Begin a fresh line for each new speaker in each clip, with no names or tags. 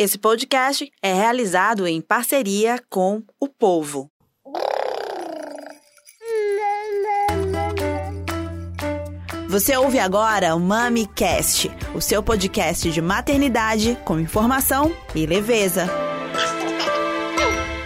Esse podcast é realizado em parceria com o povo. Você ouve agora o MamiCast, o seu podcast de maternidade com informação e leveza.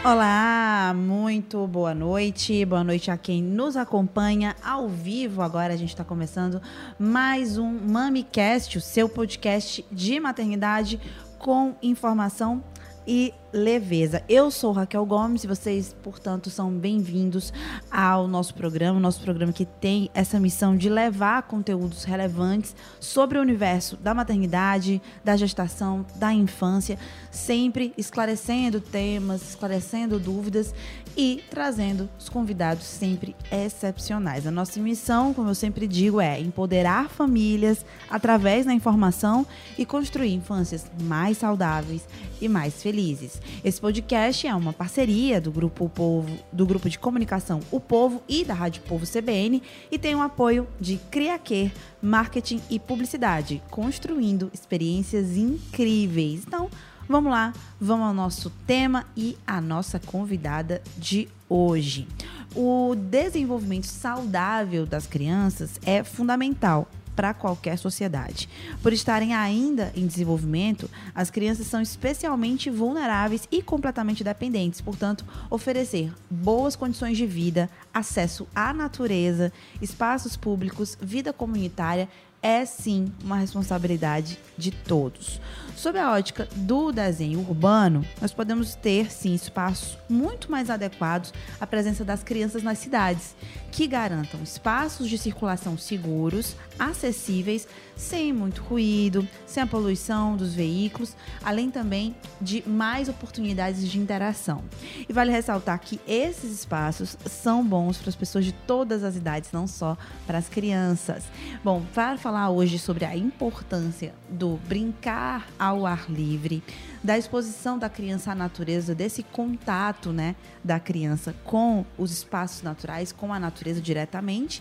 Olá, muito boa noite. Boa noite a quem nos acompanha ao vivo. Agora a gente está começando mais um MamiCast, o seu podcast de maternidade com informação e leveza. Eu sou Raquel Gomes e vocês, portanto, são bem-vindos ao nosso programa, nosso programa que tem essa missão de levar conteúdos relevantes sobre o universo da maternidade, da gestação, da infância, sempre esclarecendo temas, esclarecendo dúvidas e trazendo os convidados sempre excepcionais. A nossa missão, como eu sempre digo, é empoderar famílias através da informação e construir infâncias mais saudáveis e mais felizes. Esse podcast é uma parceria do grupo o Povo, do grupo de comunicação O Povo e da Rádio Povo CBN e tem o apoio de Criaquer Marketing e Publicidade, construindo experiências incríveis. Então, vamos lá, vamos ao nosso tema e a nossa convidada de hoje. O desenvolvimento saudável das crianças é fundamental para qualquer sociedade. Por estarem ainda em desenvolvimento, as crianças são especialmente vulneráveis e completamente dependentes. Portanto, oferecer boas condições de vida, acesso à natureza, espaços públicos, vida comunitária é sim uma responsabilidade de todos. Sob a ótica do desenho urbano, nós podemos ter sim espaços muito mais adequados à presença das crianças nas cidades, que garantam espaços de circulação seguros, acessíveis, sem muito ruído, sem a poluição dos veículos, além também de mais oportunidades de interação. E vale ressaltar que esses espaços são bons para as pessoas de todas as idades, não só para as crianças. Bom, para falar hoje sobre a importância do brincar ao ar livre, da exposição da criança à natureza, desse contato, né, da criança com os espaços naturais, com a natureza diretamente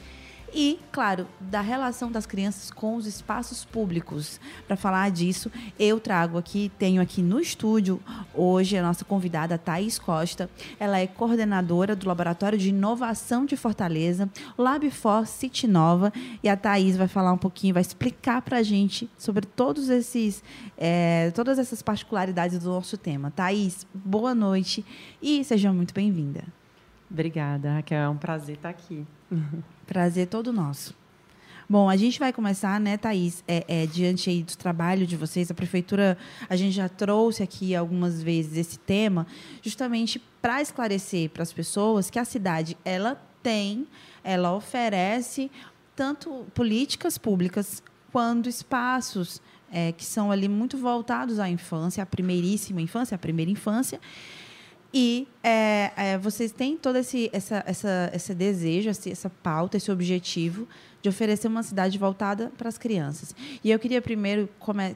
e, claro, da relação das crianças com os espaços públicos. Para falar disso, eu trago aqui, tenho aqui no estúdio hoje a nossa convidada Thaís Costa. Ela é coordenadora do Laboratório de Inovação de Fortaleza, LabFor City Nova, e a Thaís vai falar um pouquinho, vai explicar para a gente sobre todos esses, é, todas essas particularidades do nosso tema. Thaís, boa noite e seja muito bem-vinda.
Obrigada, Raquel. É um prazer estar aqui.
Prazer todo nosso. Bom, a gente vai começar, né, Thaís, é, é, diante aí do trabalho de vocês, a prefeitura, a gente já trouxe aqui algumas vezes esse tema, justamente para esclarecer para as pessoas que a cidade, ela tem, ela oferece tanto políticas públicas quanto espaços é, que são ali muito voltados à infância, à primeiríssima infância, à primeira infância, e é, é, vocês têm todo esse, essa, essa, esse desejo, essa pauta, esse objetivo de oferecer uma cidade voltada para as crianças. E eu queria primeiro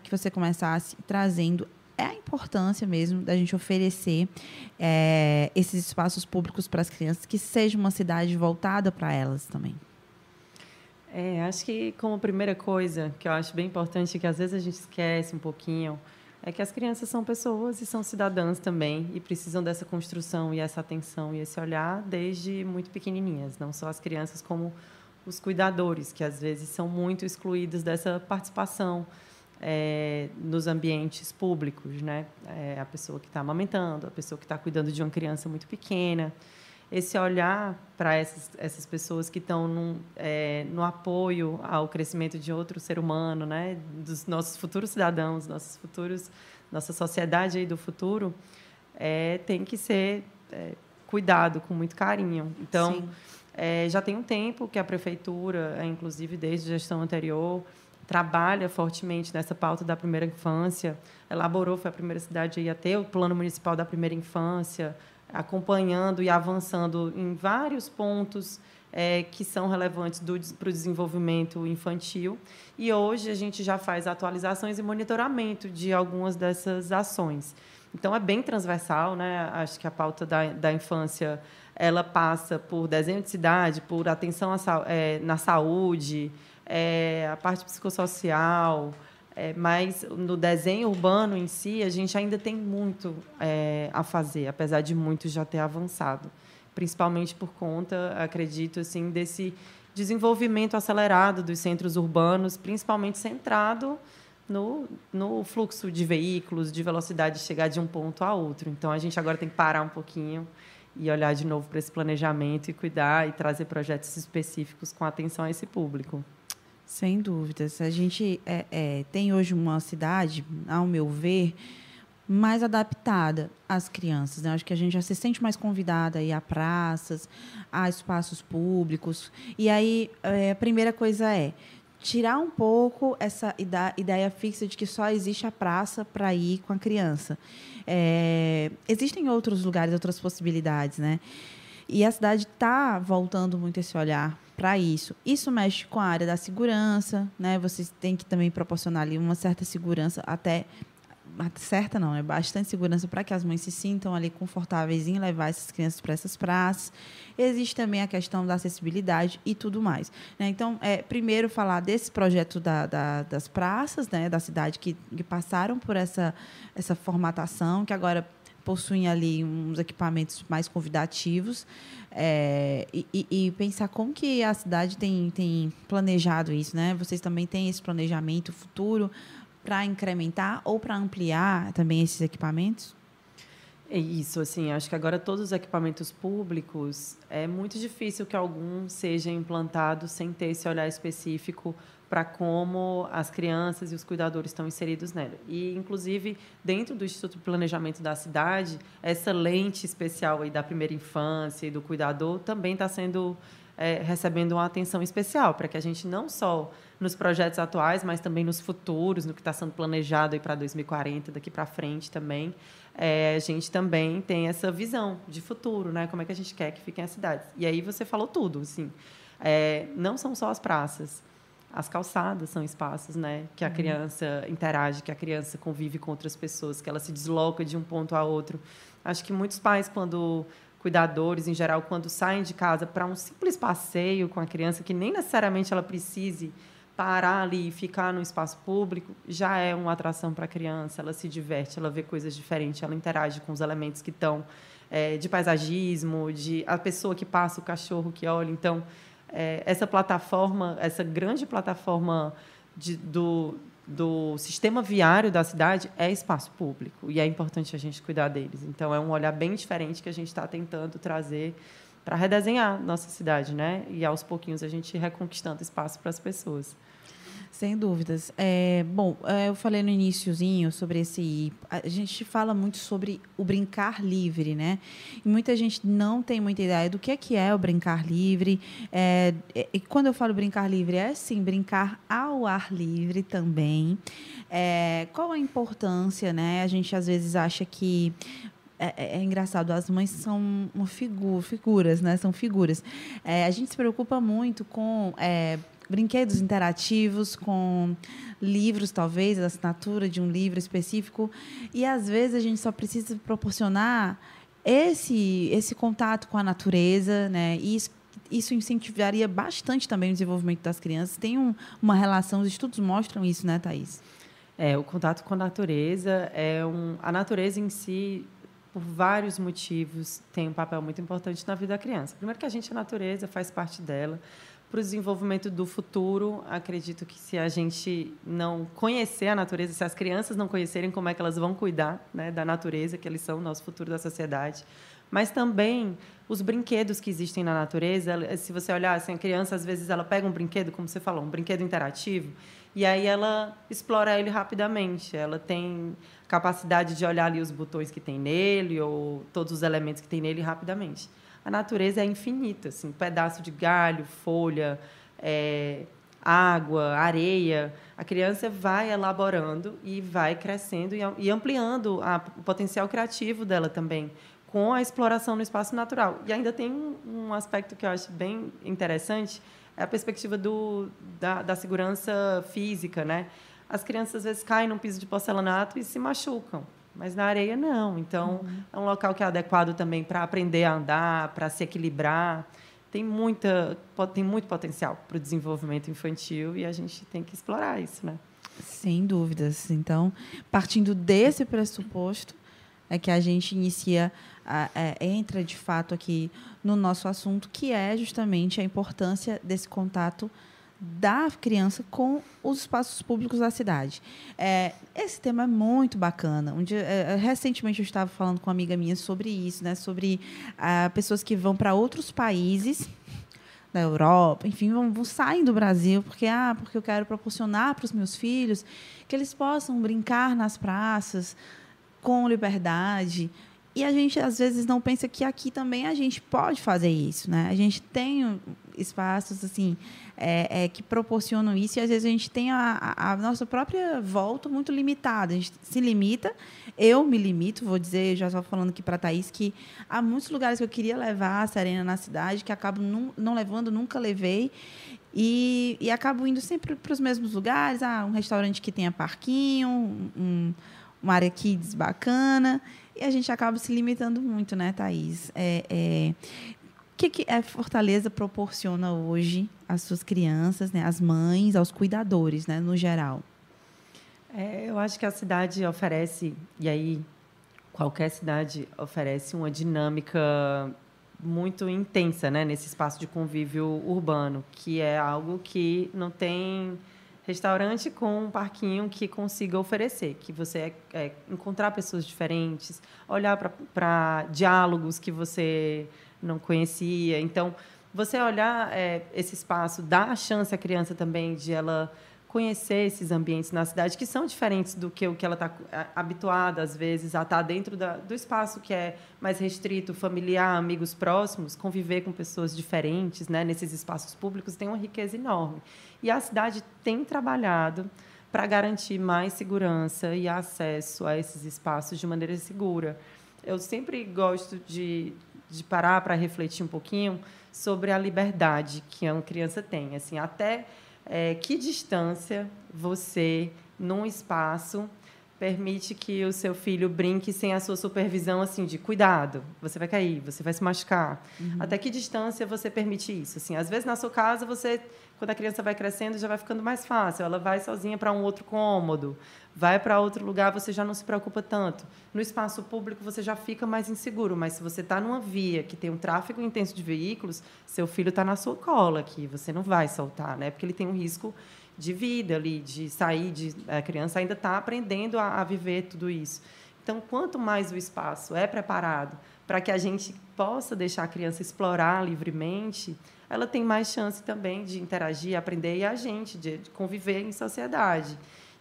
que você começasse trazendo é a importância mesmo da gente oferecer é, esses espaços públicos para as crianças, que seja uma cidade voltada para elas também.
É, acho que como primeira coisa que eu acho bem importante, que às vezes a gente esquece um pouquinho, é que as crianças são pessoas e são cidadãs também e precisam dessa construção e essa atenção e esse olhar desde muito pequenininhas, não só as crianças como os cuidadores, que às vezes são muito excluídos dessa participação é, nos ambientes públicos, né? É, a pessoa que está amamentando, a pessoa que está cuidando de uma criança muito pequena, esse olhar para essas, essas pessoas que estão é, no apoio ao crescimento de outro ser humano, né? dos nossos futuros cidadãos, nossos futuros, nossa sociedade aí do futuro, é, tem que ser é, cuidado com muito carinho. Então, é, já tem um tempo que a prefeitura, é, inclusive desde a gestão anterior, trabalha fortemente nessa pauta da primeira infância, elaborou, foi a primeira cidade a ter o plano municipal da primeira infância, acompanhando e avançando em vários pontos é, que são relevantes para o desenvolvimento infantil. E hoje a gente já faz atualizações e monitoramento de algumas dessas ações. Então, é bem transversal, né? acho que a pauta da, da infância ela passa por desenho de cidade, por atenção a, é, na saúde, é, a parte psicossocial, É, mas no desenho urbano em si, a gente ainda tem muito é, a fazer, apesar de muito já ter avançado. Principalmente por conta, acredito, assim, desse desenvolvimento acelerado dos centros urbanos, principalmente centrado no, no fluxo de veículos, de velocidade de chegar de um ponto a outro. Então, a gente agora tem que parar um pouquinho e olhar de novo para esse planejamento e cuidar e trazer projetos específicos com atenção a esse público.
Sem dúvidas. A gente é, é, tem hoje uma cidade, ao meu ver, mais adaptada às crianças. Né? Acho que a gente já se sente mais convidada a ir a praças, a espaços públicos. E aí, é, a primeira coisa é tirar um pouco essa ideia fixa de que só existe a praça para ir com a criança. É, existem outros lugares, outras possibilidades, né? E a cidade está voltando muito esse olhar para isso. Isso mexe com a área da segurança, né? Vocês têm que também proporcionar ali uma certa segurança, até certa não, é bastante segurança para que as mães se sintam ali confortáveis em levar essas crianças para essas praças. Existe também a questão da acessibilidade e tudo mais. Né? Então, é, primeiro falar desse projeto da, da, das praças, né, da cidade que, que passaram por essa, essa formatação, que agora possuem ali uns equipamentos mais convidativos é, e, e, pensar como que a cidade tem, tem planejado isso, né? Vocês também têm esse planejamento futuro para incrementar ou para ampliar também esses equipamentos?
É isso, assim, acho que agora todos os equipamentos públicos é muito difícil que algum seja implantado sem ter esse olhar específico para como as crianças e os cuidadores estão inseridos nela. E, inclusive, dentro do Instituto de Planejamento da Cidade, essa lente especial aí da primeira infância e do cuidador também está sendo é, recebendo uma atenção especial para que a gente não só nos projetos atuais, mas também nos futuros, no que está sendo planejado para 2040, daqui para frente também, é, a gente também tem essa visão de futuro, né? Como é que a gente quer que fiquem as cidades? E aí você falou tudo, assim. É, não são só as praças as calçadas são espaços, né, que a uhum. criança interage, que a criança convive com outras pessoas, que ela se desloca de um ponto a outro. Acho que muitos pais, quando cuidadores em geral, quando saem de casa para um simples passeio com a criança, que nem necessariamente ela precise parar ali e ficar no espaço público, já é uma atração para a criança. Ela se diverte, ela vê coisas diferentes, ela interage com os elementos que estão é, de paisagismo, de a pessoa que passa, o cachorro que olha. Então, é, essa plataforma, essa grande plataforma de, do, do sistema viário da cidade é espaço público e é importante a gente cuidar deles. Então, é um olhar bem diferente que a gente está tentando trazer para redesenhar nossa cidade, né? E aos pouquinhos a gente reconquistando espaço para as pessoas.
Sem dúvidas. É, bom, é, eu falei no iníciozinho sobre esse. A gente fala muito sobre o brincar livre, né? E muita gente não tem muita ideia do que é que é o brincar livre. É, e quando eu falo brincar livre, é sim brincar ao ar livre também. É, qual a importância, né? A gente às vezes acha que é, é, é, engraçado, as mães são figu figuras, né? São figuras. É, a gente se preocupa muito com é, brinquedos interativos com livros, talvez, a assinatura de um livro específico. E às vezes a gente só precisa proporcionar esse, esse contato com a natureza, né? E isso, isso incentivaria bastante também o desenvolvimento das crianças. Tem um, uma relação, os estudos mostram isso, né, Thaís?
É, o contato com a natureza é um. A natureza em si, por vários motivos, tem um papel muito importante na vida da criança. Primeiro que a gente, a natureza, faz parte dela para o desenvolvimento do futuro, acredito que se a gente não conhecer a natureza, se as crianças não conhecerem como é que elas vão cuidar né, da natureza, que eles são o nosso futuro da sociedade, mas também os brinquedos que existem na natureza. Se você olhar, assim, a criança, às vezes, ela pega um brinquedo, como você falou, um brinquedo interativo, e aí ela explora ele rapidamente. Ela tem capacidade de olhar ali os botões que tem nele ou todos os elementos que tem nele rapidamente a natureza é infinita, assim, pedaço de galho, folha, é, água, areia. A criança vai elaborando e vai crescendo e ampliando a, o potencial criativo dela também com a exploração no espaço natural. E ainda tem um aspecto que eu acho bem interessante, é a perspectiva do, da, da segurança física, né? As crianças às vezes caem num piso de porcelanato e se machucam. Mas na areia não. Então uhum. é um local que é adequado também para aprender a andar, para se equilibrar. Tem muita, tem muito potencial para o desenvolvimento infantil e a gente tem que explorar isso, né?
Sem dúvidas. Então, partindo desse pressuposto, é que a gente inicia, é, entra de fato aqui no nosso assunto, que é justamente a importância desse contato da criança com os espaços públicos da cidade. É, esse tema é muito bacana. Um dia, é, recentemente eu estava falando com uma amiga minha sobre isso, né? sobre ah, pessoas que vão para outros países da Europa, enfim, vão, vão saem do Brasil porque ah, porque eu quero proporcionar para os meus filhos que eles possam brincar nas praças com liberdade. E a gente às vezes não pensa que aqui também a gente pode fazer isso, né? A gente tem espaços assim é, é, que proporcionam isso e às vezes a gente tem a, a, nossa própria volta muito limitada. A gente se limita, eu me limito, vou dizer, já estava falando aqui para a Thaís, que há muitos lugares que eu queria levar a Serena na cidade, que acabo não, não levando, nunca levei. E, e acabo indo sempre para os mesmos lugares. Ah, um restaurante que tenha parquinho, um, uma área kids bacana. E a gente acaba se limitando muito, né, Thaís? É, é, o que, que a Fortaleza proporciona hoje às suas crianças, né, às mães, aos cuidadores, né, no geral?
É, eu acho que a cidade oferece, e aí qualquer cidade oferece uma dinâmica muito intensa né, nesse espaço de convívio urbano, que é algo que não tem restaurante com um parquinho que consiga oferecer, que você é, é, encontrar pessoas diferentes, olhar para diálogos que você não conhecia. Então, você olhar é, esse espaço, dá a chance à criança também de ela conhecer esses ambientes na cidade que são diferentes do que o que ela está habituada às vezes a estar tá dentro da, do espaço que é mais restrito, familiar, amigos próximos, conviver com pessoas diferentes, né, nesses espaços públicos tem uma riqueza enorme. E a cidade tem trabalhado para garantir mais segurança e acesso a esses espaços de maneira segura. Eu sempre gosto de de parar para refletir um pouquinho sobre a liberdade que uma criança tem. Assim, até é, que distância você, num espaço, permite que o seu filho brinque sem a sua supervisão, assim, de cuidado, você vai cair, você vai se machucar. Uhum. Até que distância você permite isso? Assim, às vezes, na sua casa, você, quando a criança vai crescendo, já vai ficando mais fácil. Ela vai sozinha para um outro cômodo vai para outro lugar, você já não se preocupa tanto. No espaço público, você já fica mais inseguro, mas se você está numa via que tem um tráfego intenso de veículos, seu filho está na sua cola aqui, você não vai soltar, né? porque ele tem um risco de vida ali, de sair, de, a criança ainda está aprendendo a, a viver tudo isso. Então, quanto mais o espaço é preparado para que a gente possa deixar a criança explorar livremente, ela tem mais chance também de interagir, aprender e a gente de, de conviver em sociedade.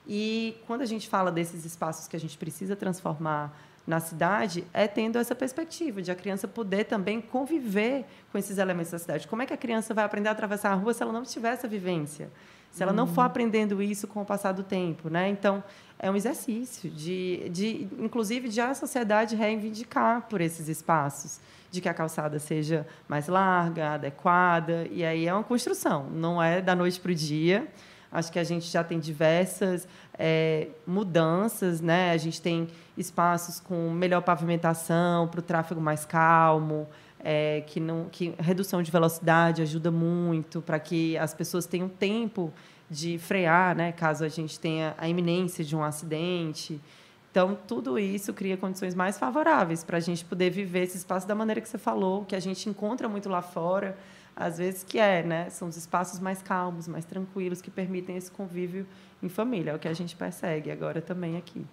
E quando a gente fala desses espaços que a gente precisa transformar na cidade, é tendo essa perspectiva de a criança poder também conviver com esses elementos da cidade. Como é que a criança vai aprender a atravessar a rua se ela não tiver essa vivência? Se ela não for uhum. aprendendo isso com o passar do tempo, né? Então, é um exercício de, de inclusive, de a sociedade reivindicar por esses espaços, de que a calçada seja mais larga, adequada, e aí é uma construção, não é da noite para o dia. Acho que a gente já tem diversas é, mudanças, né? A gente tem espaços com melhor pavimentação para o tráfego mais calmo, é, que não, que redução de velocidade ajuda muito para que as pessoas tenham tempo de frear, né? Caso a gente tenha a iminência de um acidente. Então, tudo isso cria condições mais favoráveis para a gente poder viver esse espaço da maneira que você falou, que a gente encontra muito lá fora às vezes que é, né? São os espaços mais calmos, mais tranquilos que permitem esse convívio em família. É o que a gente persegue agora também aqui.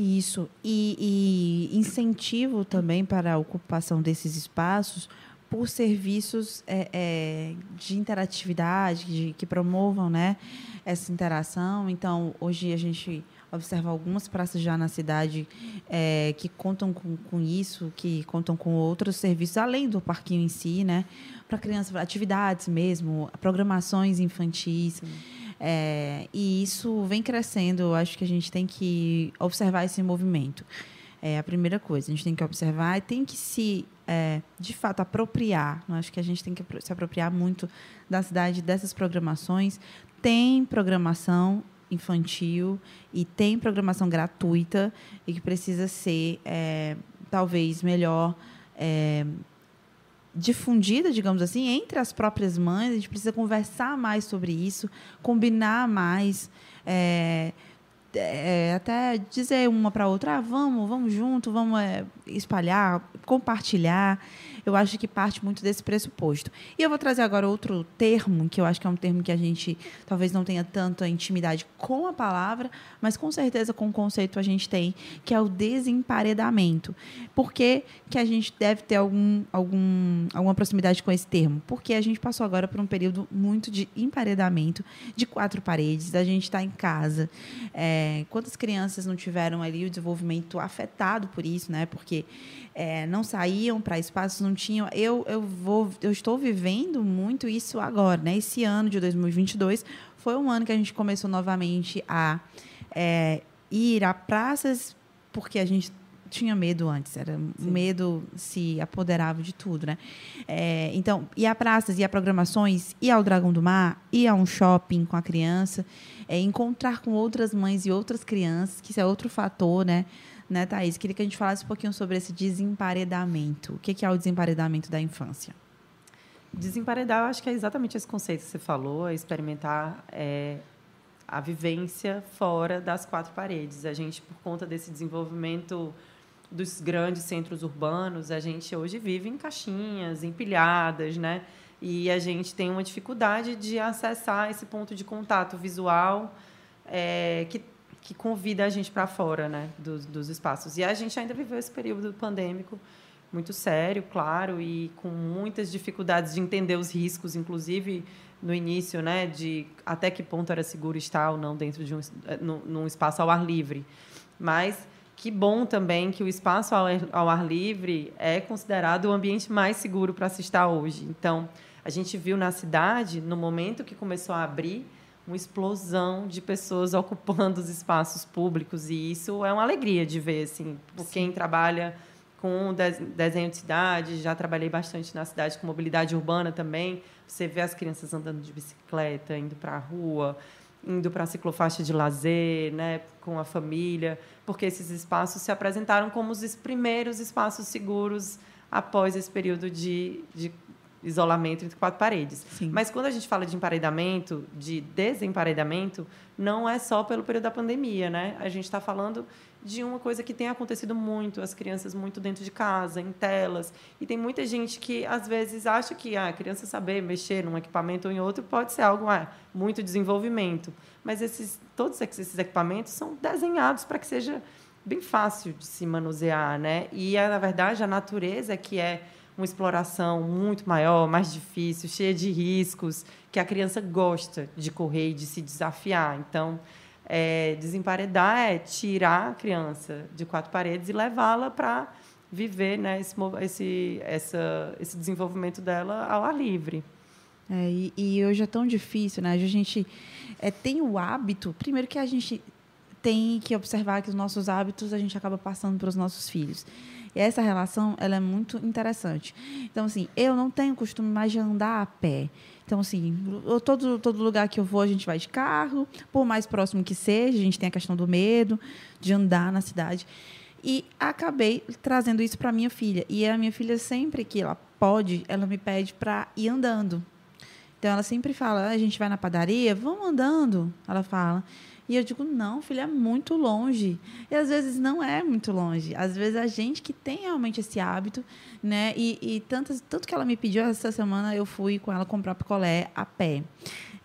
Isso. E, e incentivo também para a ocupação desses espaços por serviços é, é, de interatividade, de, que promovam né, essa interação. Então, hoje a gente observa algumas praças já na cidade é, que contam com, com, isso, que contam com outros serviços, além do parquinho em si, né? Para crianças, atividades mesmo, programações infantis. É, e isso vem crescendo. Eu acho que a gente tem que observar esse movimento. É a primeira coisa. A gente tem que observar e tem que se, é, de fato, apropriar. Eu acho que a gente tem que se apropriar muito da cidade, dessas programações. Tem programação infantil e tem programação gratuita e que precisa ser é, talvez melhor é, difundida, digamos assim, entre as próprias mães. A gente precisa conversar mais sobre isso, combinar mais. É, é, até dizer uma para outra, ah, vamos, vamos junto, vamos é, espalhar, compartilhar. Eu acho que parte muito desse pressuposto. E eu vou trazer agora outro termo, que eu acho que é um termo que a gente talvez não tenha tanta intimidade com a palavra, mas com certeza com o conceito a gente tem, que é o desemparedamento. Por que, que a gente deve ter algum, algum, alguma proximidade com esse termo? Porque a gente passou agora por um período muito de emparedamento, de quatro paredes, a gente está em casa. É, quantas crianças não tiveram ali o desenvolvimento afetado por isso, né? Porque é, não saíam para espaços, não tinham. Eu, eu, vou, eu estou vivendo muito isso agora, né? Esse ano de 2022 foi um ano que a gente começou novamente a é, ir a praças, porque a gente tinha medo antes, era Sim. medo se apoderava de tudo, né? É, então, ir a praças, ir a programações, ir ao Dragão do Mar, ir a um shopping com a criança, é, encontrar com outras mães e outras crianças, que isso é outro fator, né? Né, Thaís? Queria que a gente falasse um pouquinho sobre esse desemparedamento. O que é o desemparedamento da infância?
Desemparedar, eu acho que é exatamente esse conceito que você falou, é experimentar é, a vivência fora das quatro paredes. A gente, por conta desse desenvolvimento dos grandes centros urbanos, a gente hoje vive em caixinhas, empilhadas, né? E a gente tem uma dificuldade de acessar esse ponto de contato visual é, que que convida a gente para fora né, dos, dos espaços. E a gente ainda viveu esse período pandêmico muito sério, claro, e com muitas dificuldades de entender os riscos, inclusive no início, né, de até que ponto era seguro estar ou não dentro de um num, num espaço ao ar livre. Mas que bom também que o espaço ao, ao ar livre é considerado o ambiente mais seguro para se estar hoje. Então, a gente viu na cidade, no momento que começou a abrir, uma explosão de pessoas ocupando os espaços públicos e isso é uma alegria de ver assim por Sim. quem trabalha com desenho de cidade já trabalhei bastante na cidade com mobilidade urbana também você vê as crianças andando de bicicleta indo para a rua indo para a ciclofaixa de lazer né com a família porque esses espaços se apresentaram como os primeiros espaços seguros após esse período de, de isolamento entre quatro paredes. Sim. Mas quando a gente fala de emparedamento, de desemparedamento, não é só pelo período da pandemia, né? A gente está falando de uma coisa que tem acontecido muito, as crianças muito dentro de casa, em telas, e tem muita gente que às vezes acha que ah, a criança saber mexer num equipamento ou em outro pode ser algo ah, muito desenvolvimento, mas esses todos esses equipamentos são desenhados para que seja bem fácil de se manusear, né? E na verdade a natureza que é uma exploração muito maior, mais difícil, cheia de riscos, que a criança gosta de correr e de se desafiar. Então, é, desemparedar é tirar a criança de quatro paredes e levá-la para viver né, esse, esse, essa, esse desenvolvimento dela ao ar livre.
É, e, e, hoje é tão difícil, né? A gente é, tem o hábito, primeiro que a gente tem que observar que os nossos hábitos a gente acaba passando para os nossos filhos. E essa relação ela é muito interessante. Então, assim, eu não tenho costume mais de andar a pé. Então, assim, todo, todo lugar que eu vou, a gente vai de carro, por mais próximo que seja, a gente tem a questão do medo de andar na cidade. E acabei trazendo isso para minha filha. E a minha filha, sempre que ela pode, ela me pede para ir andando. Então, ela sempre fala: ah, a gente vai na padaria, vamos andando. Ela fala. E eu digo, não, filho, é muito longe. E às vezes não é muito longe. Às vezes a gente que tem realmente esse hábito, né? E, e tanto, tanto que ela me pediu essa semana, eu fui com ela comprar picolé a pé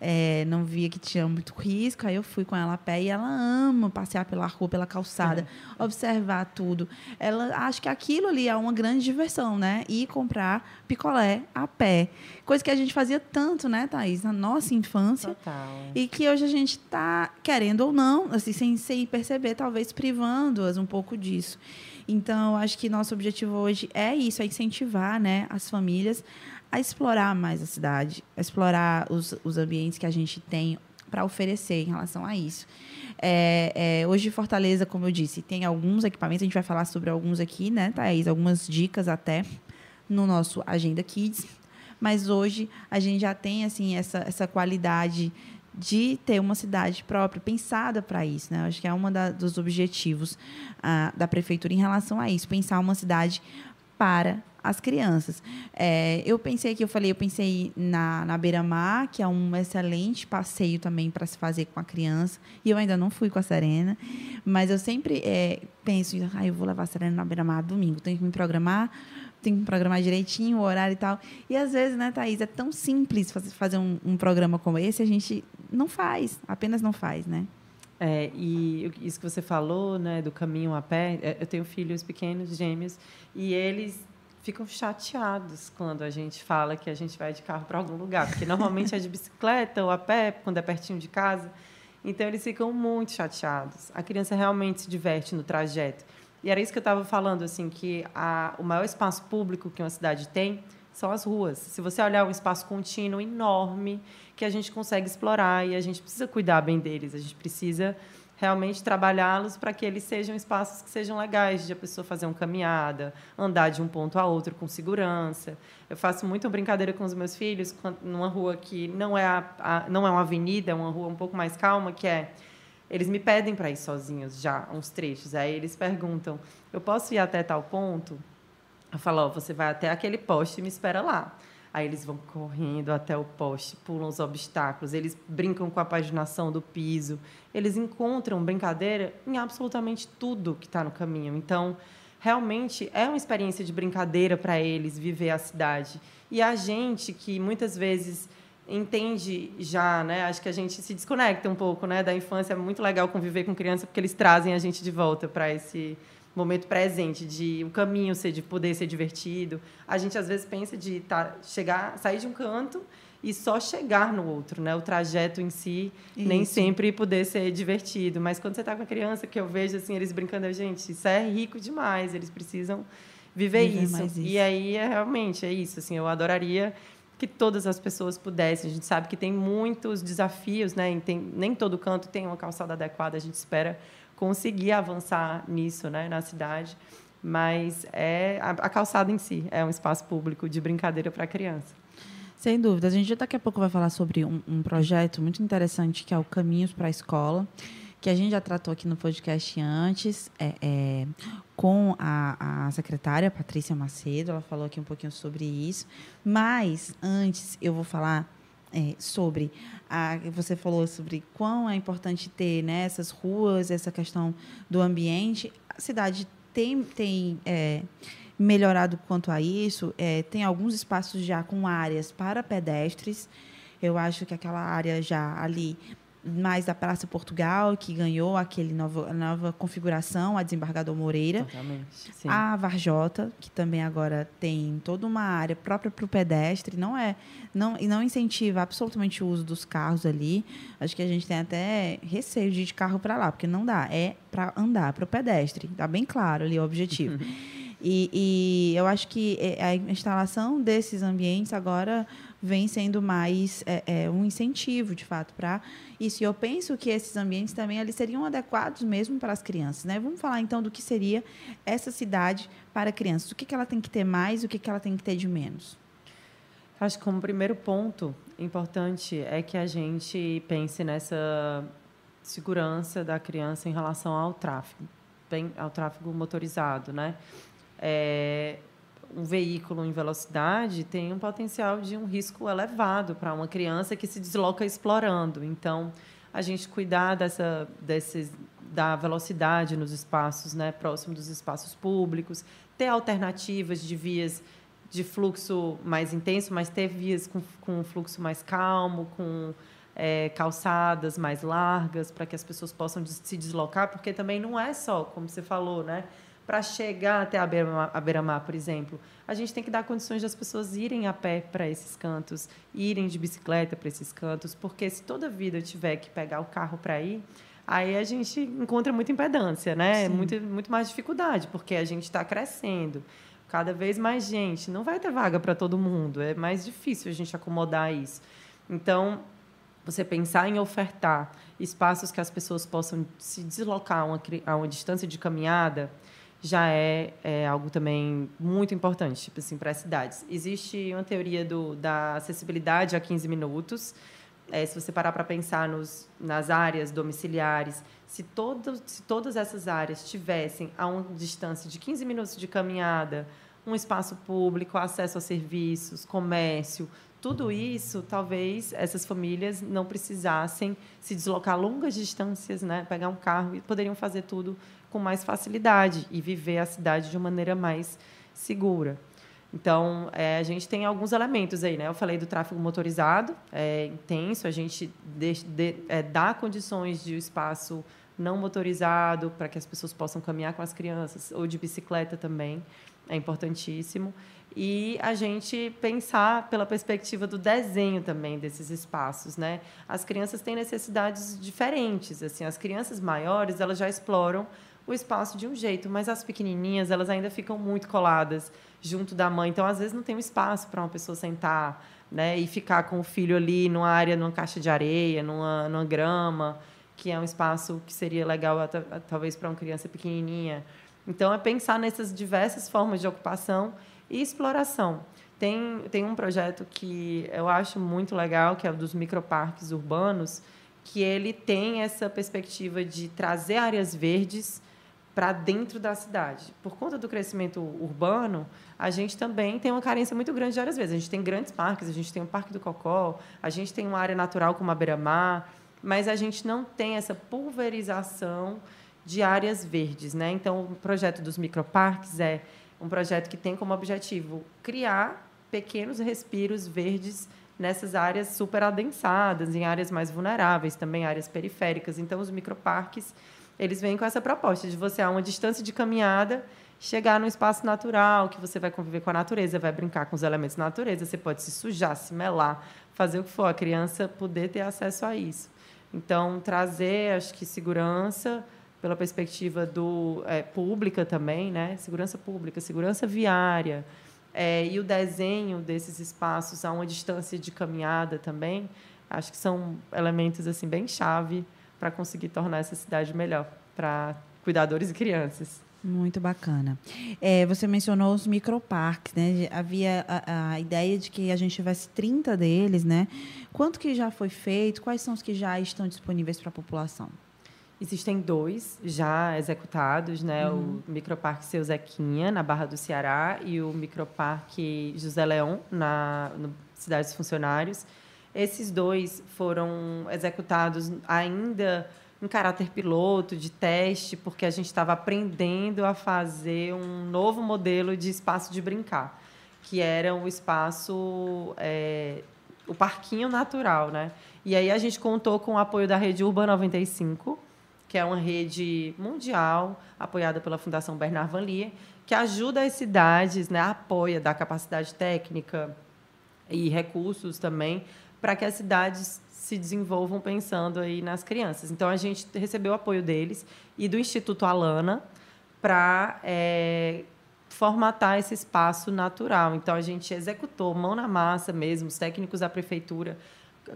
é, não via que tinha muito risco, aí eu fui com ela a pé e ela ama passear pela rua, pela calçada, é. observar tudo. Ela acha que aquilo ali é uma grande diversão, né? Ir comprar picolé a pé. Coisa que a gente fazia tanto, né, Thaís, na nossa infância.
Total.
E que hoje a gente está, querendo ou não, assim, sem, sem perceber, talvez privando-as um pouco disso. Então, acho que nosso objetivo hoje é isso, é incentivar né, as famílias a explorar mais a cidade, a explorar os, os ambientes que a gente tem para oferecer em relação a isso. É, é, hoje, Fortaleza, como eu disse, tem alguns equipamentos, a gente vai falar sobre alguns aqui, né, Thaís? Algumas dicas até no nosso Agenda Kids. Mas hoje a gente já tem assim essa, essa qualidade de ter uma cidade própria, pensada para isso. Né? Acho que é um dos objetivos ah, da prefeitura em relação a isso, pensar uma cidade para as crianças. É, eu pensei que eu falei, eu pensei na, na beira-mar, que é um excelente passeio também para se fazer com a criança. E eu ainda não fui com a Serena, mas eu sempre é, penso, ah, eu vou levar a Serena na beira-mar domingo, tenho que me programar tem que programar direitinho o horário e tal. E às vezes, né, Thaís, é tão simples fazer um, um programa como esse, a gente não faz, apenas não faz, né?
É, e isso que você falou, né, do caminho a pé, é, eu tenho filhos pequenos, gêmeos, e eles ficam chateados quando a gente fala que a gente vai de carro para algum lugar, porque normalmente é de bicicleta ou a pé, quando é pertinho de casa. Então eles ficam muito chateados. A criança realmente se diverte no trajeto. E era isso que eu estava falando, assim, que a, o maior espaço público que uma cidade tem são as ruas. Se você olhar um espaço contínuo enorme que a gente consegue explorar e a gente precisa cuidar bem deles, a gente precisa realmente trabalhá-los para que eles sejam espaços que sejam legais de a pessoa fazer uma caminhada, andar de um ponto a outro com segurança. Eu faço muito brincadeira com os meus filhos numa rua que não é a, a, não é uma avenida, é uma rua um pouco mais calma, que é eles me pedem para ir sozinhos já uns trechos. Aí eles perguntam: "Eu posso ir até tal ponto?" Eu falo: oh, "Você vai até aquele poste e me espera lá." Aí eles vão correndo até o poste, pulam os obstáculos, eles brincam com a paginação do piso, eles encontram brincadeira em absolutamente tudo que está no caminho. Então, realmente é uma experiência de brincadeira para eles viver a cidade. E a gente que muitas vezes entende já, né? Acho que a gente se desconecta um pouco, né, da infância. É muito legal conviver com criança porque eles trazem a gente de volta para esse momento presente, de o caminho ser de poder ser divertido. A gente às vezes pensa de tá, chegar, sair de um canto e só chegar no outro, né? O trajeto em si isso. nem sempre poder ser divertido, mas quando você está com a criança, que eu vejo assim eles brincando, gente, isso é rico demais, eles precisam viver, viver isso. isso. E aí é realmente é isso, assim, eu adoraria que todas as pessoas pudessem. A gente sabe que tem muitos desafios, né? Tem, nem todo canto tem uma calçada adequada. A gente espera conseguir avançar nisso né, na cidade. Mas é a, a calçada em si é um espaço público de brincadeira para criança.
Sem dúvida. A gente daqui a pouco vai falar sobre um, um projeto muito interessante que é o Caminhos para a Escola, que a gente já tratou aqui no podcast antes, é, é, com a, a, secretária Patrícia Macedo. Ela falou aqui um pouquinho sobre isso. Mas, antes, eu vou falar é, sobre a, você falou sobre quão é importante ter né, essas ruas, essa questão do ambiente. A cidade tem, tem é, melhorado quanto a isso. É, tem alguns espaços já com áreas para pedestres. Eu acho que aquela área já ali mais da Praça Portugal, que ganhou aquele novo, nova configuração, a Desembargador Moreira.
Sim.
A Varjota, que também agora tem toda uma área própria para o pedestre, não é não, e não incentiva absolutamente o uso dos carros ali. Acho que a gente tem até receio de ir de carro para lá, porque não dá. É para andar, para o pedestre. Está bem claro ali o objetivo. E, e, eu acho que é, a instalação desses ambientes agora vem sendo mais é, é, um incentivo, de fato, para isso. E eu penso que esses ambientes também eles seriam adequados mesmo para as crianças. Né? Vamos falar, então, do que seria essa cidade para crianças. O que, que ela tem que ter mais o que, que ela tem que ter de menos?
Acho que como primeiro ponto importante é que a gente pense nessa segurança da criança em relação ao tráfego, bem, ao tráfego motorizado, né? É, um veículo em velocidade tem um potencial de um risco elevado para uma criança que se desloca explorando. Então, a gente cuidar dessa, desses, da velocidade nos espaços, né, próximo dos espaços públicos, ter alternativas de vias de fluxo mais intenso, mas ter vias com, com fluxo mais calmo, com é, calçadas mais largas, para que as pessoas possam se deslocar, porque também não é só, como você falou, né? Para chegar até a beira-mar, beira por exemplo, a gente tem que dar condições das pessoas irem a pé para esses cantos, irem de bicicleta para esses cantos, porque se toda vida eu tiver que pegar o carro para ir, aí a gente encontra muita impedância, né? Muito, muito mais dificuldade, porque a gente está crescendo, cada vez mais gente, não vai ter vaga para todo mundo, é mais difícil a gente acomodar isso. Então, você pensar em ofertar espaços que as pessoas possam se deslocar a uma, a uma distância de caminhada, já é, é, algo também muito importante tipo assim, para as cidades. Existe uma teoria do, da acessibilidade a 15 minutos. É, se você parar para pensar nos, nas áreas domiciliares, se, todo, se todas essas áreas tivessem a uma distância de 15 minutos de caminhada um espaço público, acesso a serviços, comércio, tudo isso, talvez essas famílias não precisassem se deslocar longas distâncias, né? pegar um carro e poderiam fazer tudo com mais facilidade e viver a cidade de uma maneira mais segura. Então, é, a gente tem alguns elementos aí, né? Eu falei do tráfego motorizado, é intenso, a gente de, de, é, dá condições de espaço não motorizado para que as pessoas possam caminhar com as crianças, ou de bicicleta também, é importantíssimo. E a gente pensar pela perspectiva do desenho também desses espaços, né? As crianças têm necessidades diferentes, assim, as crianças maiores, elas já exploram o espaço de um jeito, mas as pequenininhas, elas ainda ficam muito coladas junto da mãe. Então, às vezes, não tem um espaço para uma pessoa sentar né, e ficar com o filho ali numa área, numa caixa de areia, numa, numa grama, que é um espaço que seria legal talvez para uma criança pequenininha. Então, é pensar nessas diversas formas de ocupação e exploração. Tem, tem um projeto que eu acho muito legal, que é o dos microparques urbanos, que ele tem essa perspectiva de trazer áreas verdes para dentro da cidade. Por conta do crescimento urbano, a gente também tem uma carência muito grande de áreas verdes. A gente tem grandes parques, a gente tem o Parque do Cocó, a gente tem uma área natural como a Beira-Mar, mas a gente não tem essa pulverização de áreas verdes. Né? Então, o projeto dos microparques é um projeto que tem como objetivo criar pequenos respiros verdes nessas áreas super adensadas, em áreas mais vulneráveis, também áreas periféricas. Então, os microparques eles vêm com essa proposta de você, a uma distância de caminhada, chegar num espaço natural, que você vai conviver com a natureza, vai brincar com os elementos da natureza, você pode se sujar, se melar, fazer o que for, a criança poder ter acesso a isso. Então, trazer, acho que, segurança pela perspectiva do é, pública também, né? Segurança pública, segurança viária, é, e o desenho desses espaços a uma distância de caminhada também, acho que são elementos assim bem chave para conseguir tornar essa cidade melhor para cuidadores e crianças.
Muito bacana. É, você mencionou os microparques, né? Havia a, a, ideia de que a gente tivesse 30 deles, né? Quanto que já foi feito? Quais são os que já estão disponíveis para a população?
Existem dois já executados, né? Uhum. O microparque Seu Zequinha, na Barra do Ceará, e o microparque José Leão, na no Cidade dos Funcionários. Esses dois foram executados ainda em caráter piloto, de teste, porque a gente estava aprendendo a fazer um novo modelo de espaço de brincar, que era o espaço, é, o parquinho natural, né? E aí a gente contou com o apoio da rede Urban 95, que é uma rede mundial apoiada pela Fundação Bernard Van Leer, que ajuda as cidades, né, apoia, dá capacidade técnica e recursos também para que as cidades se desenvolvam pensando aí nas crianças. Então a gente recebeu o apoio deles e do Instituto Alana para é, formatar esse espaço natural. Então a gente executou mão na massa mesmo, os técnicos da prefeitura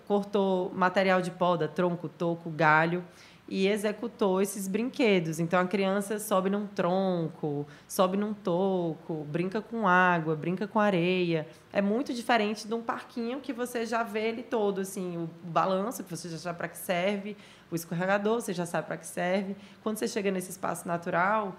cortou material de poda, tronco, toco, galho e executou esses brinquedos. Então a criança sobe num tronco, sobe num toco, brinca com água, brinca com areia. É muito diferente de um parquinho que você já vê ele todo, assim, o balanço que você já sabe para que serve, o escorregador você já sabe para que serve. Quando você chega nesse espaço natural,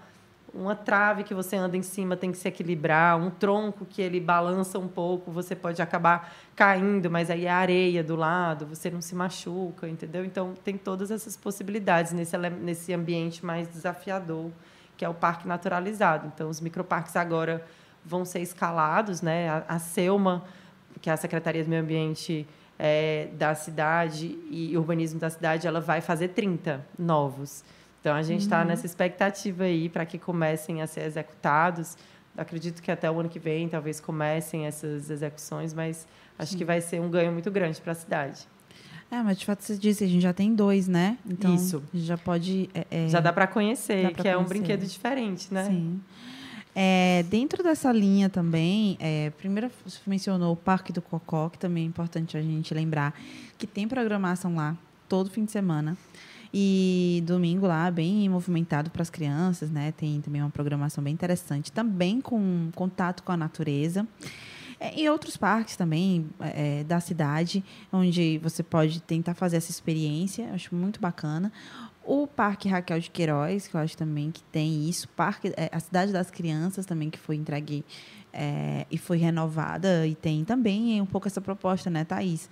uma trave que você anda em cima tem que se equilibrar, um tronco que ele balança um pouco, você pode acabar caindo, mas aí a areia do lado, você não se machuca, entendeu? Então tem todas essas possibilidades nesse nesse ambiente mais desafiador, que é o parque naturalizado. Então os microparques agora vão ser escalados, né? A, a Selma, que é a Secretaria do Meio Ambiente é, da cidade e urbanismo da cidade, ela vai fazer 30 novos. Então a gente está uhum. nessa expectativa aí para que comecem a ser executados. Acredito que até o ano que vem talvez comecem essas execuções, mas acho Sim. que vai ser um ganho muito grande para a cidade.
É, mas de fato você disse, a gente já tem dois, né?
Então, Isso.
já pode. É,
é... Já dá para conhecer, dá que conhecer. é um brinquedo diferente, né?
Sim. É, dentro dessa linha também, é, primeiro você mencionou o Parque do Cocó, que também é importante a gente lembrar que tem programação lá todo fim de semana. E domingo lá, bem movimentado para as crianças, né? Tem também uma programação bem interessante, também com contato com a natureza. É, e outros parques também é, da cidade, onde você pode tentar fazer essa experiência, acho muito bacana. O Parque Raquel de Queiroz, que eu acho também que tem isso. Parque, é, a Cidade das Crianças também, que foi entregue é, e foi renovada. E tem também um pouco essa proposta, né, Thaís?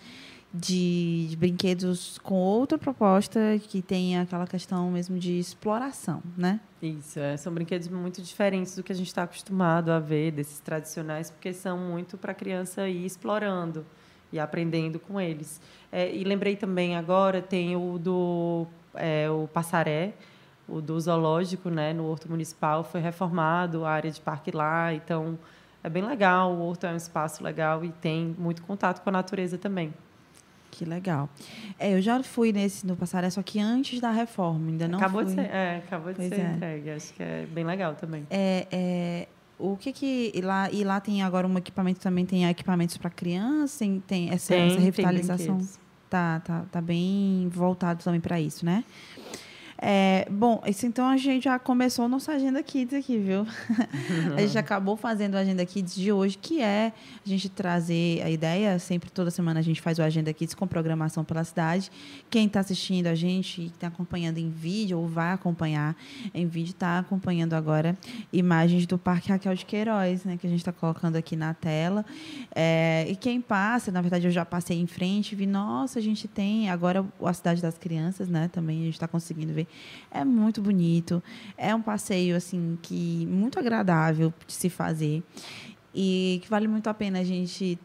De, brinquedos com outra proposta que tem aquela questão mesmo de exploração, né?
Isso, é, são brinquedos muito diferentes do que a gente está acostumado a ver, desses tradicionais, porque são muito para a criança ir explorando e aprendendo com eles. É, e lembrei também agora, tem o do é, o Passaré, o do zoológico, né, no Horto Municipal, foi reformado, a área de parque lá, então é bem legal, o Horto é um espaço legal e tem muito contato com a natureza também.
Que legal. É, eu já fui nesse no Passaré, só que antes da reforma, ainda não
acabou
fui.
De ser, é, acabou de pois ser é. entregue, acho que é bem legal também.
É, é, o que que e lá e lá tem agora um equipamento também tem equipamentos para criança, tem, tem essa, tem, essa revitalização. Tem tá, tá, tá bem voltado também para isso, né? É, bom, isso então a gente já começou nossa agenda Kids aqui, viu? a gente acabou fazendo a agenda Kids de hoje, que é a gente trazer a ideia, sempre toda semana a gente faz o agenda Kids com programação pela cidade. Quem está assistindo a gente, está acompanhando em vídeo ou vai acompanhar em vídeo, está acompanhando agora imagens do Parque Raquel de Queiroz, né, que a gente está colocando aqui na tela. É, e quem passa, na verdade eu já passei em frente, vi, nossa, a gente tem agora a cidade das crianças, né? Também a gente está conseguindo ver é muito bonito. É um passeio assim que muito agradável de se fazer e que vale muito a pena a gente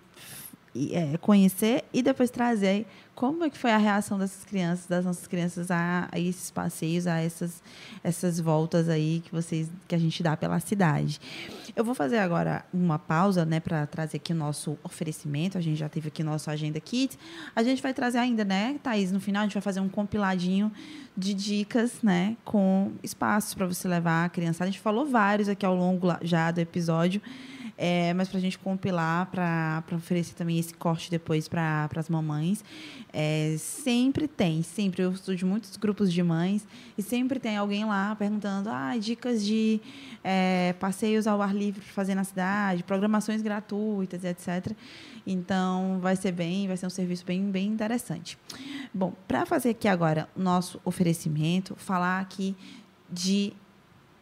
é, conhecer e depois trazer como é que foi a reação dessas crianças, das nossas crianças a, a, esses passeios, a essas, essas voltas aí que vocês que a gente dá pela cidade. Eu vou fazer agora uma pausa, né, para trazer aqui o nosso oferecimento. A gente já teve aqui nossa agenda kit. A gente vai trazer ainda, né, Thaís, no final a gente vai fazer um compiladinho de dicas, né, com espaços para você levar a criança. A gente falou vários aqui ao longo já do episódio. É, mas para a gente compilar, para oferecer também esse corte depois para as mamães. É, sempre tem, sempre. Eu estudo de muitos grupos de mães e sempre tem alguém lá perguntando ah, dicas de é, passeios ao ar livre para fazer na cidade, programações gratuitas, etc. Então, vai ser bem, vai ser um serviço bem, bem interessante. Bom, para fazer aqui agora o nosso oferecimento, falar aqui de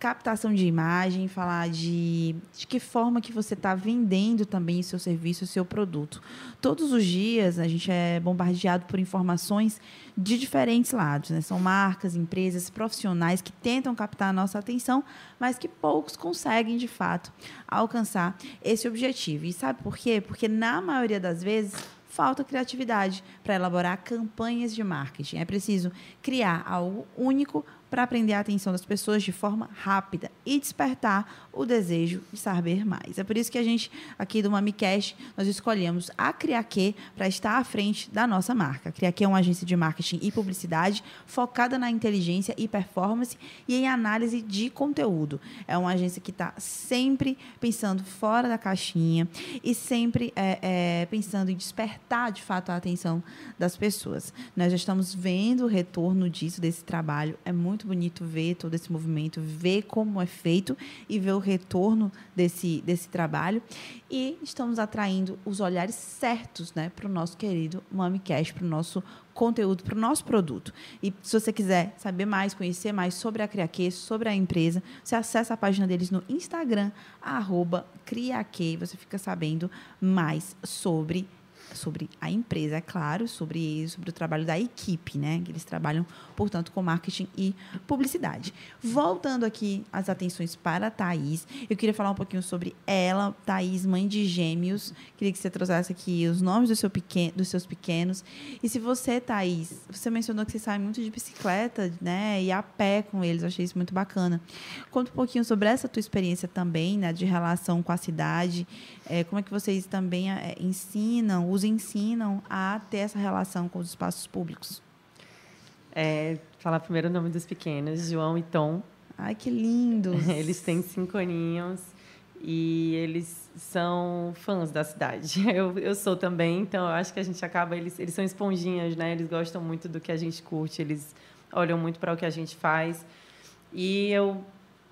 captação de imagem, falar de, de que forma que você está vendendo também seu serviço, seu produto. Todos os dias a gente é bombardeado por informações de diferentes lados. Né? São marcas, empresas, profissionais que tentam captar a nossa atenção, mas que poucos conseguem, de fato, alcançar esse objetivo. E sabe por quê? Porque, na maioria das vezes, falta criatividade para elaborar campanhas de marketing. É preciso criar algo único para prender a atenção das pessoas de forma rápida e despertar o desejo de saber mais. É por isso que a gente, aqui do MamiCast, nós escolhemos a Criaque para estar à frente da nossa marca. A Criaque é uma agência de marketing e publicidade focada na inteligência e performance e em análise de conteúdo. É uma agência que está sempre pensando fora da caixinha e sempre é, é, pensando em despertar, de fato, a atenção das pessoas. Nós já estamos vendo o retorno disso, desse trabalho. É muito muito bonito ver todo esse movimento, ver como é feito e ver o retorno desse, desse trabalho. E estamos atraindo os olhares certos né, para o nosso querido MamiCast, para o nosso conteúdo, para o nosso produto. E se você quiser saber mais, conhecer mais sobre a Criaque, sobre a empresa, você acessa a página deles no Instagram, arroba Criaque, você fica sabendo mais sobre sobre a empresa, é claro, sobre, sobre o trabalho da equipe, né? Que eles trabalham, portanto, com marketing e publicidade. Voltando aqui as atenções para a Thaís, eu queria falar um pouquinho sobre ela, Thaís, mãe de gêmeos. Queria que você trouxesse aqui os nomes do seu pequeno, dos seus pequenos. E se você, Thaís, você mencionou que você sai muito de bicicleta, né? E a pé com eles, eu achei isso muito bacana. Conta um pouquinho sobre essa tua experiência também, né? De relação com a cidade. É, como é que vocês também é, ensinam, os ensinam a ter essa relação com os espaços públicos?
É, falar primeiro o nome dos pequenos, João e Tom.
Ai, que lindos!
Eles têm cinco aninhos e eles são fãs da cidade. Eu, eu sou também, então eu acho que a gente acaba. Eles, eles são esponjinhas, né? Eles gostam muito do que a gente curte, eles olham muito para o que a gente faz. E eu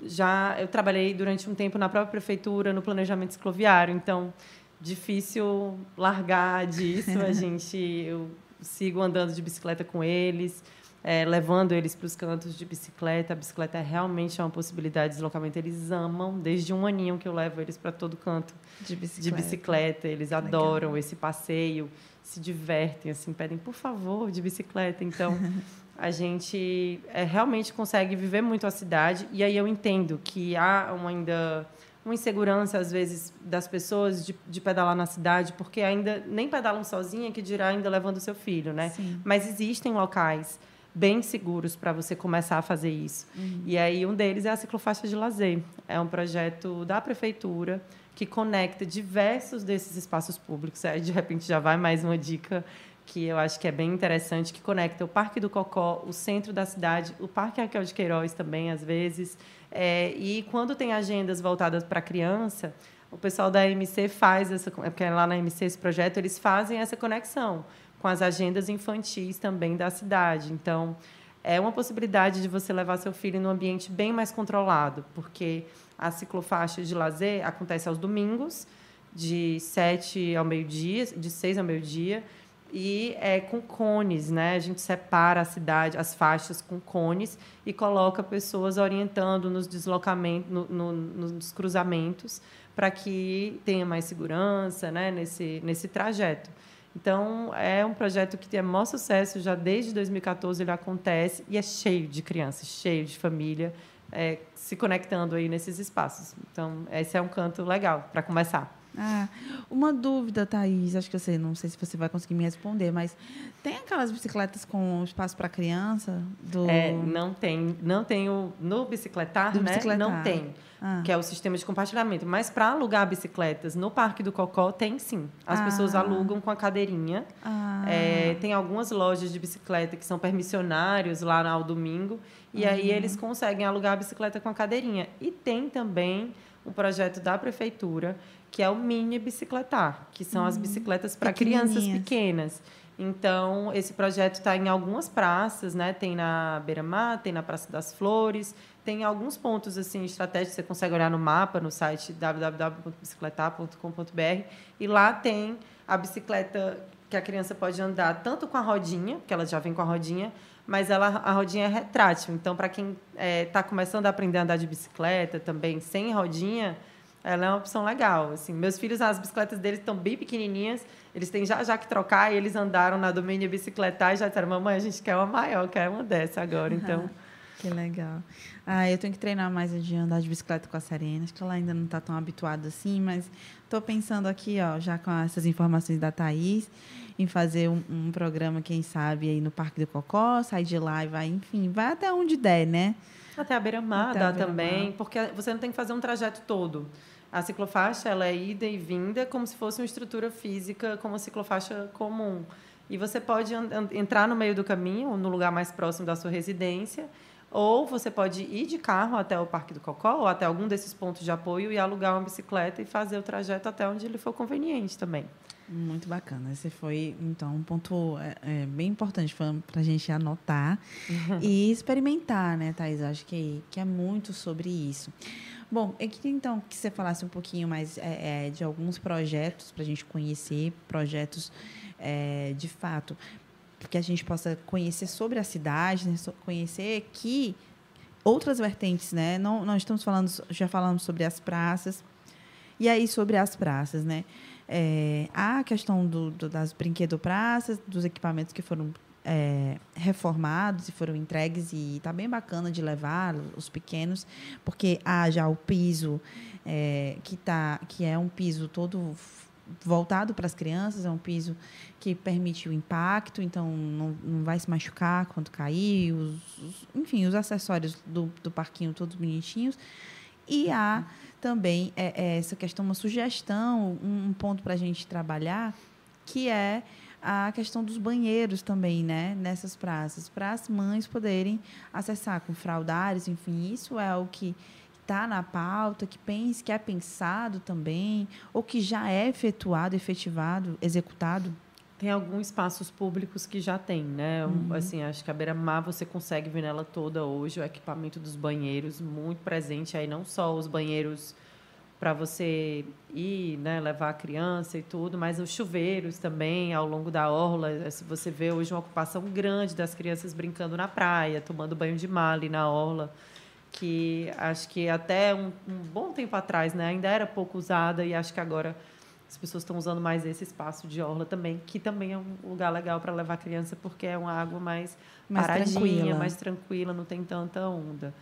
já eu trabalhei durante um tempo na própria prefeitura no planejamento cicloviário, então difícil largar disso. A gente eu sigo andando de bicicleta com eles. é, levando eles para os cantos de bicicleta. A bicicleta é realmente uma possibilidade de deslocamento. Eles amam, desde um aninho que eu levo eles para todo canto
de bicicleta.
De bicicleta. Eles adoram esse passeio, se divertem, assim, pedem, por favor, de bicicleta. Então, a gente é, realmente consegue viver muito a cidade. E aí eu entendo que há uma, ainda uma insegurança, às vezes, das pessoas de, de, pedalar na cidade, porque ainda nem pedalam sozinha, que dirá ainda levando seu filho, né?
Sim.
Mas existem locais bem seguros para você começar a fazer isso. Uhum. E aí um deles é a ciclofaixa de lazer. É um projeto da prefeitura que conecta diversos desses espaços públicos. Aí de repente já vai mais uma dica que eu acho que é bem interessante, que conecta o Parque do Cocó, o centro da cidade, o Parque Raquel de Queiroz também, às vezes. É, e quando tem agendas voltadas para criança, o pessoal da MC faz essa, porque é lá na MC esse projeto, eles fazem essa conexão com as agendas infantis também da cidade. Então, é uma possibilidade de você levar seu filho num ambiente bem mais controlado, porque a ciclofaixa de lazer acontece aos domingos, de 7 ao meio-dia, de 6 ao meio-dia, e é com cones, né? A gente separa a cidade, as faixas com cones e coloca pessoas orientando nos deslocamentos, no, no, nos cruzamentos, para que tenha mais segurança, né? Nesse nesse trajeto. Então, é um projeto que tem maior sucesso, já desde 2014 ele acontece e é cheio de crianças, cheio de família, é, se conectando aí nesses espaços. Então, esse é um canto legal para começar.
Ah, uma dúvida, Thaís, acho que sei, não sei se você vai conseguir me responder, mas tem aquelas bicicletas com espaço para criança?
Do... É, não tem, não tem o, no bicicletar, do né? Bicicletar. Não tem, ah. que é o sistema de compartilhamento. Mas para alugar bicicletas no Parque do Cocó tem sim. As ah. pessoas alugam com a cadeirinha.
Ah.
É, tem algumas lojas de bicicleta que são permissionários lá ao domingo e uhum. aí eles conseguem alugar a bicicleta com a cadeirinha. E tem também um projeto da prefeitura que é o mini bicicletar, que são as hum, bicicletas para crianças pequenas. Então, esse projeto está em algumas praças, né? Tem na Beira-Mar, tem na Praça das Flores, tem alguns pontos assim estratégicos, você consegue olhar no mapa, no site www.bicicletar.com.br, e lá tem a bicicleta que a criança pode andar tanto com a rodinha, porque ela já vem com a rodinha, mas ela, a rodinha é retrátil. Então, para quem está é, tá começando a aprender a andar de bicicleta também sem rodinha, ela é uma opção legal. Assim, meus filhos, as bicicletas deles estão bem pequenininhas, eles têm já já que trocar, e eles andaram na domínio bicicletar e já disseram, mamãe, a gente quer uma maior, quer uma dessa agora, então...
que legal. Ah, eu tenho que treinar mais de andar de bicicleta com a Serena, acho que ela ainda não está tão habituada assim, mas estou pensando aqui, ó, já com essas informações da Thaís, em fazer um, um, programa, quem sabe, aí no Parque do Cocó, sair de lá e vai, enfim, vai até onde der, né?
Até a beira-mar dá também, porque você não tem que fazer um trajeto todo. A ciclofaixa ela é ida e vinda como se fosse uma estrutura física, como a ciclofaixa comum. E você pode entrar no meio do caminho, no lugar mais próximo da sua residência, ou você pode ir de carro até o Parque do Cocó, ou até algum desses pontos de apoio, e alugar uma bicicleta e fazer o trajeto até onde ele for conveniente também.
Muito bacana. Esse foi, então, um ponto é, é, bem importante para a gente anotar uhum. e experimentar, né, Thais? Acho que, que é muito sobre isso. Bom, eu queria então que você falasse um pouquinho mais é, é de alguns projetos para a gente conhecer, projetos é, de fato, que a gente possa conhecer sobre a cidade, né, conhecer que outras vertentes, né? Não, nós estamos falando, já falamos sobre as praças, e aí sobre as praças, né? É, a questão do, do, das brinquedopraças, dos equipamentos que foram é, reformados e foram entregues e está bem bacana de levar os pequenos, porque há já o piso é, que, tá, que é um piso todo voltado para as crianças, é um piso que permite o impacto, então não, não vai se machucar quando cair, os, os, enfim, os acessórios do, do parquinho todos bonitinhos. E há também é, é essa questão, uma sugestão, um, um ponto para a gente trabalhar, que é a questão dos banheiros também, né, nessas praças, para as mães poderem acessar com fraldários, enfim, isso é o que está na pauta, que pense, que é pensado também, ou que já é efetuado, efetivado, executado?
Tem alguns espaços públicos que já tem, né? Uhum. Assim, acho que a beira-mar você consegue ver nela toda hoje, o equipamento dos banheiros muito presente aí, não só os banheiros para você ir, né, levar a criança e tudo, mas os chuveiros também ao longo da orla, se você vê hoje uma ocupação grande das crianças brincando na praia, tomando banho de mar ali na orla, que acho que até um, um bom tempo atrás, né, ainda era pouco usada e acho que agora as pessoas estão usando mais esse espaço de orla também, que também é um lugar legal para levar a criança porque é uma água mais, mais paradinha, tranquila. mais tranquila, não tem tanta onda.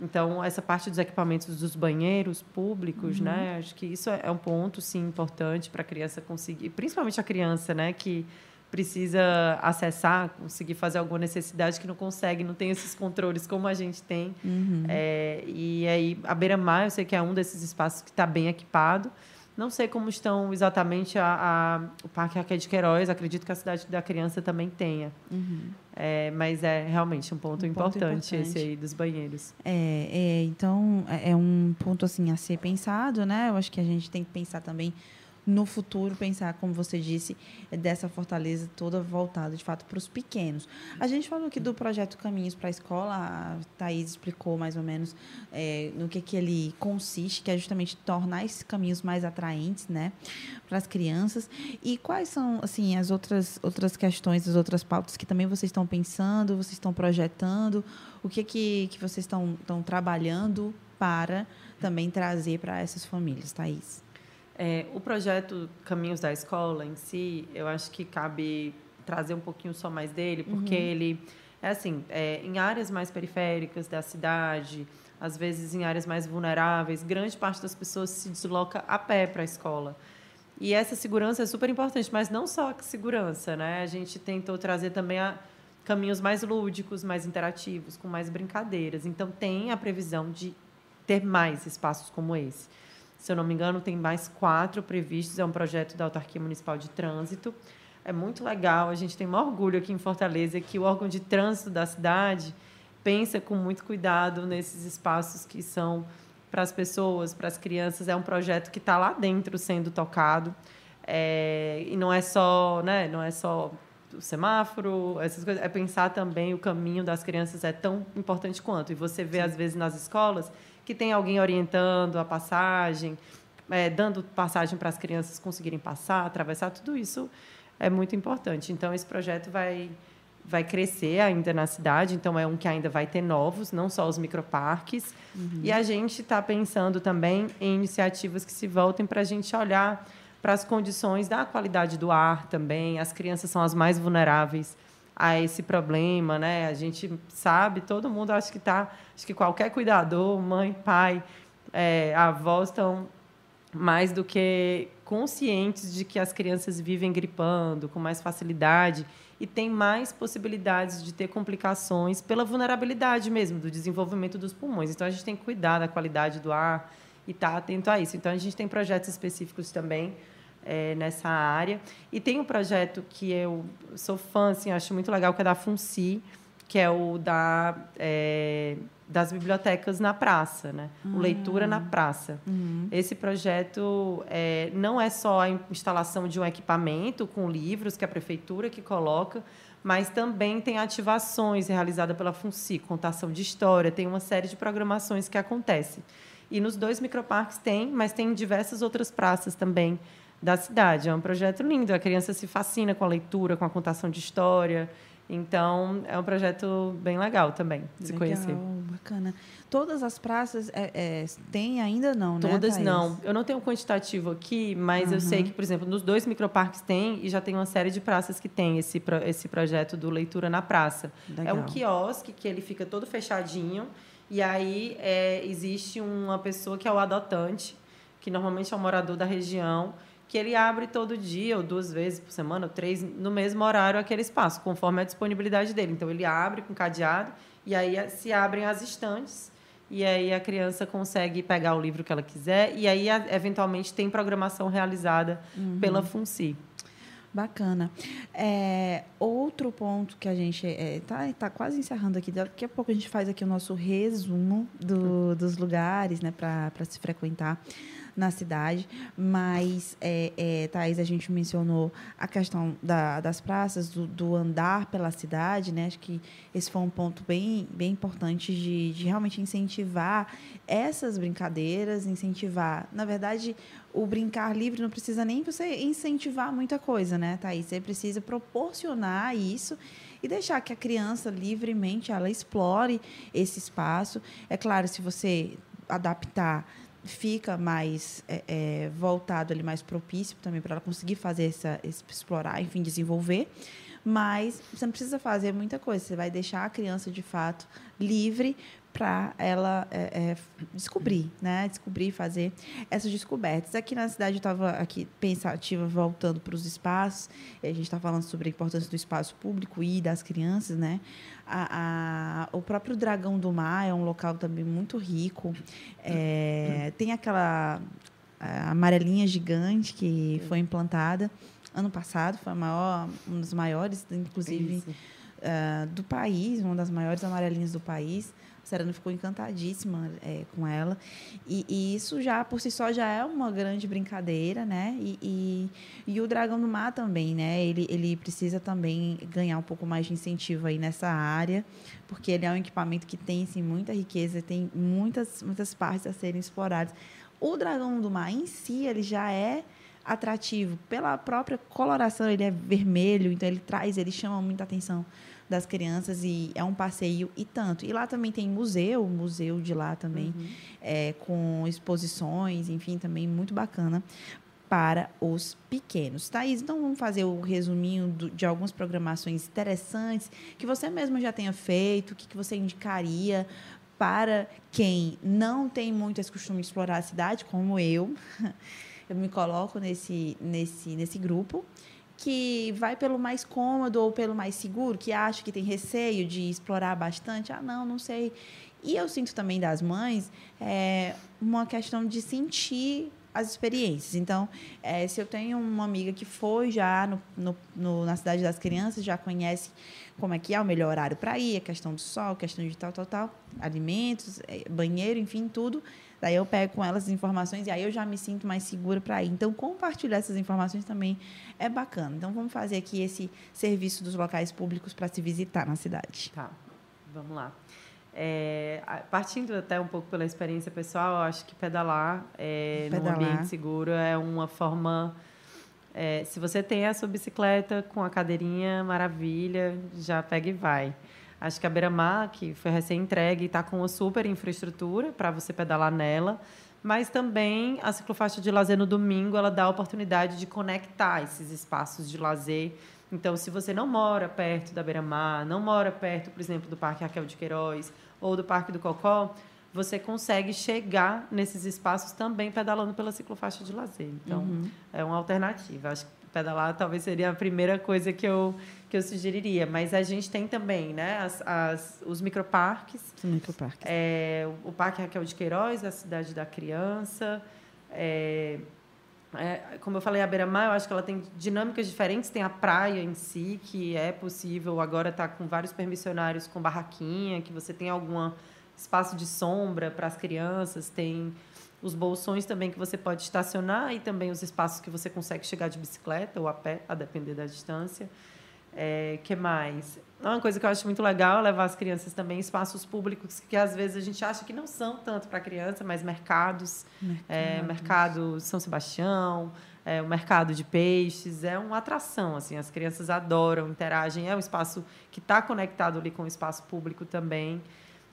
Então, essa parte dos equipamentos dos banheiros públicos, uhum. né? Acho que isso é um ponto, sim, importante para a criança conseguir, principalmente a criança, né? Que precisa acessar, conseguir fazer alguma necessidade que não consegue, não tem esses controles como a gente tem. Uhum. É, e aí, a beira-mar, eu sei que é um desses espaços que está bem equipado. Não sei como estão exatamente a, a, o Parque Raquel de Queiroz, acredito que a Cidade da Criança também tenha. Uhum. É, mas é realmente um ponto, um importante, ponto importante, esse aí dos banheiros.
É, é, então, é, é um ponto assim a ser pensado, né? Eu acho que a gente tem que pensar também no futuro pensar, como você disse, dessa fortaleza toda voltada de fato para os pequenos. A gente falou aqui do projeto Caminhos para a Escola, a Thaís explicou mais ou menos é, no que, que ele consiste, que é justamente tornar esses caminhos mais atraentes né, para as crianças. E quais são assim as outras, outras questões, as outras pautas que também vocês estão pensando, vocês estão projetando, o que, que, que vocês estão, estão trabalhando para também trazer para essas famílias, Thaís?
É, o projeto Caminhos da Escola em si, eu acho que cabe trazer um pouquinho só mais dele, porque uhum. ele é assim, é, em áreas mais periféricas da cidade, às vezes em áreas mais vulneráveis, grande parte das pessoas se desloca a pé para a escola. E essa segurança é super importante, mas não só a segurança, né? A gente tentou trazer também a, caminhos mais lúdicos, mais interativos, com mais brincadeiras. Então tem a previsão de ter mais espaços como esse. Se eu não me engano, tem mais quatro previstos. É um projeto da Autarquia Municipal de Trânsito. É muito legal. A gente tem um orgulho aqui em Fortaleza que o órgão de trânsito da cidade pensa com muito cuidado nesses espaços que são para as pessoas, para as crianças. É um projeto que está lá dentro sendo tocado. É, e não é só, né, não é só o semáforo, essas coisas. É pensar também o caminho das crianças é tão importante quanto. E você vê, Sim. às vezes, nas escolas que tem alguém orientando a passagem, é, dando passagem para as crianças conseguirem passar, atravessar, tudo isso é muito importante. Então, esse projeto vai, vai crescer ainda na cidade, então é um que ainda vai ter novos, não só os microparques. Uhum. E a gente está pensando também em iniciativas que se voltem para a gente olhar para as condições da qualidade do ar também. As crianças são as mais vulneráveis a esse problema, né? A gente sabe, todo mundo acho que está, acho que qualquer cuidador, mãe, pai, é, avós estão mais do que conscientes de que as crianças vivem gripando com mais facilidade e tem mais possibilidades de ter complicações pela vulnerabilidade mesmo do desenvolvimento dos pulmões. Então a gente tem que cuidar da qualidade do ar e estar tá atento a isso. Então a gente tem projetos específicos também é, nessa área. E tem um projeto que eu sou fã, assim, acho muito legal, que é da FUNCI, que é o da, é, das bibliotecas na praça, né? Uhum. O Leitura na Praça. Uhum. Esse projeto é, não é só a instalação de um equipamento com livros que a prefeitura que coloca, mas também tem ativações realizadas pela FUNCI, contação de história, tem uma série de programações que acontecem. E nos dois microparques tem, mas tem em diversas outras praças também da cidade. É um projeto lindo. A criança se fascina com a leitura, com a contação de história. Então, é um projeto bem legal também de se conhecer.
bacana. Todas as praças é, é, têm ainda não,
né, Todas não. Eu não tenho quantitativo aqui, mas uhum. eu sei que, por exemplo, nos dois microparques tem e já tem uma série de praças que tem esse, esse projeto do Leitura na Praça. Legal. É um quiosque que ele fica todo fechadinho e aí é, existe uma pessoa que é o adotante, que normalmente é um morador da região, que ele abre todo dia, ou duas vezes por semana, ou três, no mesmo horário, aquele espaço, conforme a disponibilidade dele. Então, ele abre com cadeado, e aí se abrem as estantes, e aí a criança consegue pegar o livro que ela quiser, e aí, eventualmente, tem programação realizada uhum. pela FUNCI.
Bacana. É, outro ponto que a gente está é, tá, tá quase encerrando aqui, daqui a pouco a gente faz aqui o nosso resumo do, dos lugares né, para se frequentar na cidade, mas, é, é, Thais, a gente mencionou a questão da, das praças, do, do, andar pela cidade, né? Acho que esse foi um ponto bem, bem importante de, de realmente incentivar essas brincadeiras, incentivar, na verdade, o brincar livre não precisa nem você incentivar muita coisa, né, Thaís? Você precisa proporcionar isso e deixar que a criança livremente ela explore esse espaço. É claro, se você adaptar fica mais é, é, voltado ali, mais propício também para ela conseguir fazer essa, explorar, enfim, desenvolver. Mas você não precisa fazer muita coisa. Você vai deixar a criança de fato livre para ela é, é, descobrir, né? Descobrir, fazer essas descobertas. Aqui na cidade eu estava aqui pensativa, voltando para os espaços. a gente está falando sobre a importância do espaço público e das crianças, né? A, a, o próprio Dragão do Mar é um local também muito rico. É, tem aquela amarelinha gigante que foi implantada ano passado, foi a maior, um dos maiores, inclusive, uh, do país, uma das maiores amarelinhas do país. Serena ficou encantadíssima é, com ela. E, e, isso já, por si só, já é uma grande brincadeira, né? E, e, e, o Dragão do Mar também, né? Ele, ele precisa também ganhar um pouco mais de incentivo aí nessa área, porque ele é um equipamento que tem, sim, muita riqueza, tem muitas, muitas partes a serem exploradas. O Dragão do Mar em si, ele já é atrativo pela própria coloração, ele é vermelho, então ele traz, ele chama muita atenção das crianças e é um passeio e tanto. E lá também tem museu, museu de lá também, uhum. é, com exposições, enfim, também muito bacana para os pequenos. Thaís, então vamos fazer o resuminho do, de algumas programações interessantes que você mesmo já tenha feito, o que, que você indicaria para quem não tem muito esse costume de explorar a cidade, como eu. Eu me coloco nesse, nesse, nesse grupo que vai pelo mais cômodo ou pelo mais seguro, que acha que tem receio de explorar bastante. Ah, não, não sei. E eu sinto também das mães é, uma questão de sentir as experiências. Então, é, se eu tenho uma amiga que foi já no, no, no, na cidade das crianças, já conhece como é que é o melhor horário para ir, a questão do sol, a questão de tal, tal, tal, alimentos, é, banheiro, enfim, tudo. Daí eu pego com elas as informações e aí eu já me sinto mais segura para ir. Então, compartilhar essas informações também é bacana. Então, vamos fazer aqui esse serviço dos locais públicos para se visitar na cidade.
Tá, vamos lá. É, partindo até um pouco pela experiência pessoal, eu acho que pedalar, é, pedalar. num ambiente seguro é uma forma. É, se você tem a sua bicicleta com a cadeirinha, maravilha, já pega e vai. Acho que a Beira-Mar, que foi recém-entregue, está com uma super infraestrutura para você pedalar nela. Mas também a ciclofaixa de lazer no domingo, ela dá a oportunidade de conectar esses espaços de lazer. Então, se você não mora perto da Beira-Mar, não mora perto, por exemplo, do Parque Raquel de Queiroz ou do Parque do Cocó, você consegue chegar nesses espaços também pedalando pela ciclofaixa de lazer. Então, uhum. é uma alternativa. Acho que pedalar talvez seria a primeira coisa que eu que eu sugeriria. Mas a gente tem também, né, as, as os microparques.
Microparques.
É, o Parque Raquel de Queiroz, a Cidade da Criança. É, é, como eu falei, a Beira-Mar, eu acho que ela tem dinâmicas diferentes. Tem a praia em si, que é possível agora estar tá com vários permissionários com barraquinha, que você tem algum espaço de sombra para as crianças, tem os bolsões também que você pode estacionar e também os espaços que você consegue chegar de bicicleta ou a pé, a depender da distância. É, que mais? Uma coisa que eu acho muito legal é levar as crianças também em espaços públicos que às vezes a gente acha que não são tanto para criança, mas mercados, mercados. É, mercado São Sebastião, é, o mercado de peixes, é uma atração, assim, as crianças adoram, interagem, é um espaço que está conectado ali com o espaço público também.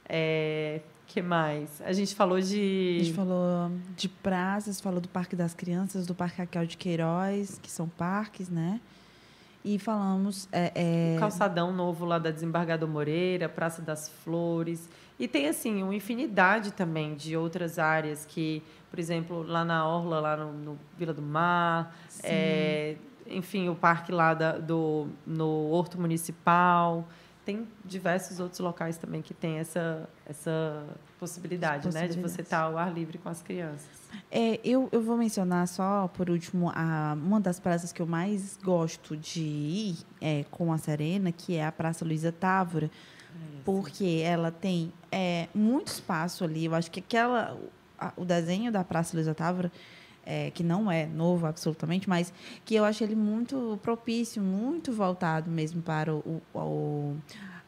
É, que mais? A gente falou de.
A gente falou de praças, falou do Parque das Crianças, do Parque Raquel de Queiroz, que são parques, né? E falamos. É,
é... O calçadão novo lá da Desembargador Moreira, Praça das Flores. E tem, assim, uma infinidade também de outras áreas que, por exemplo, lá na Orla, lá no, no Vila do Mar, é, enfim, o parque lá da, do, no Horto Municipal. Tem diversos outros locais também que tem essa, essa possibilidade, né, de você estar ao ar livre com as crianças.
É, eu, eu vou mencionar só, por último, a, uma das praças que eu mais gosto de ir é, com a Serena, que é a Praça Luiza Távora, porque ela tem é, muito espaço ali. Eu acho que aquela, a, o desenho da Praça Luiza Távora é, que não é novo absolutamente, mas que eu acho ele muito propício, muito voltado mesmo para o, o,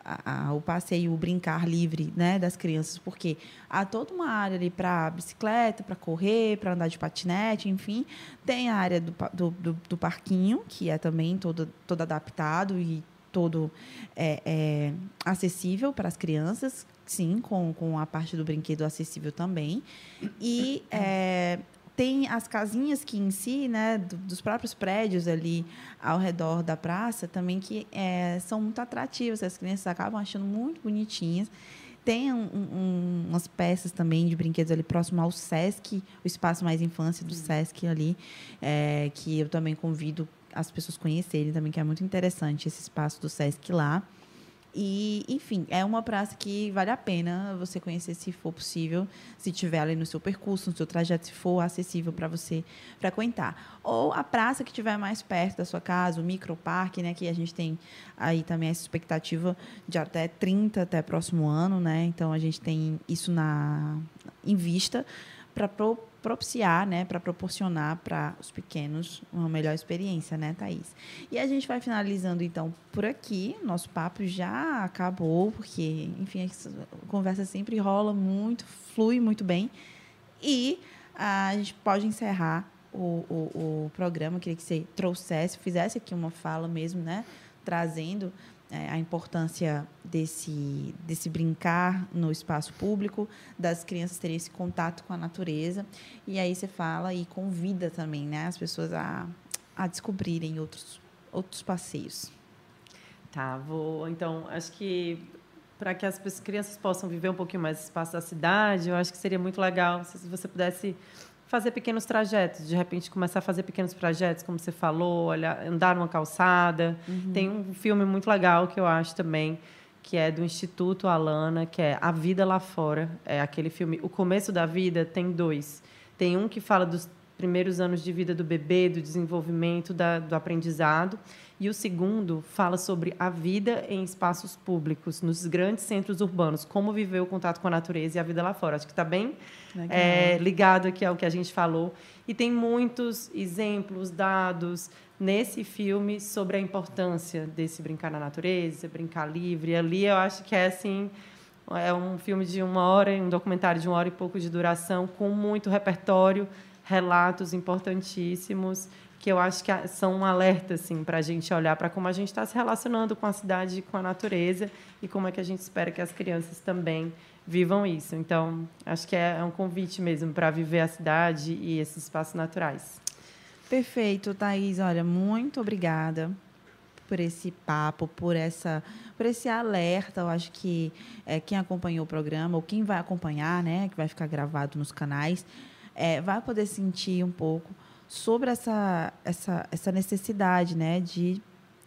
a, a, o passeio, o brincar livre né, das crianças, porque há toda uma área ali para bicicleta, para correr, para andar de patinete, enfim. Tem a área do, do, do, do parquinho, que é também todo, todo adaptado e todo é, é, acessível para as crianças, sim, com, com a parte do brinquedo acessível também. E é, tem as casinhas que em si, né, do, dos próprios prédios ali ao redor da praça, também que é, são muito atrativas. As crianças acabam achando muito bonitinhas. Tem um, um, umas peças também de brinquedos ali próximo ao Sesc, o espaço mais infância do Sesc ali, é, que eu também convido as pessoas conhecerem também, que é muito interessante esse espaço do Sesc lá. E, enfim, é uma praça que vale a pena você conhecer se for possível, se tiver ali no seu percurso, no seu trajeto, se for acessível para você frequentar. Ou a praça que estiver mais perto da sua casa, o microparque, né, que a gente tem aí também essa expectativa de até 30 até próximo ano, né? Então a gente tem isso na em vista para propiciar, né, para proporcionar para os pequenos uma melhor experiência, né, Thaís? E a gente vai finalizando, então, por aqui. Nosso papo já acabou, porque, enfim, a conversa sempre rola muito, flui muito bem. E a gente pode encerrar o, o, o programa. Queria que você trouxesse, fizesse aqui uma fala mesmo, né, trazendo é, a importância desse, desse brincar no espaço público, das crianças terem esse contato com a natureza. E aí você fala e convida também né, as pessoas a, a descobrirem outros, outros passeios.
Tá, vou. Então, acho que para que as crianças possam viver um pouquinho mais espaço da cidade, eu acho que seria muito legal se você pudesse fazer pequenos trajetos, de repente começar a fazer pequenos trajetos, como você falou, olhar, andar numa calçada. Uhum. Tem um filme muito legal que eu acho também, que é do Instituto Alana, que é A Vida Lá Fora. É aquele filme. O começo da vida tem dois. Tem um que fala dos primeiros anos de vida do bebê, do desenvolvimento, da, do aprendizado. E o segundo fala sobre a vida em espaços públicos, nos grandes centros urbanos, como viver o contato com a natureza e a vida lá fora. Acho que está bem é, ligado aqui ao que a gente falou. E tem muitos exemplos dados nesse filme sobre a importância desse brincar na natureza, brincar livre. Ali eu acho que é assim. É um filme de uma hora, um documentário de uma hora e pouco de duração, com muito repertório, relatos importantíssimos que eu acho que são um alerta assim, para a gente olhar para como a gente está se relacionando com a cidade, com a natureza e como é que a gente espera que as crianças também vivam isso. Então, acho que é um convite mesmo para viver a cidade e esses espaços naturais.
Perfeito, Thaís. Olha, muito obrigada por esse papo, por essa, por esse alerta. Eu acho que é, quem acompanhou o programa ou quem vai acompanhar, né, que vai ficar gravado nos canais, é, vai poder sentir um pouco sobre essa, essa, essa necessidade, né, de,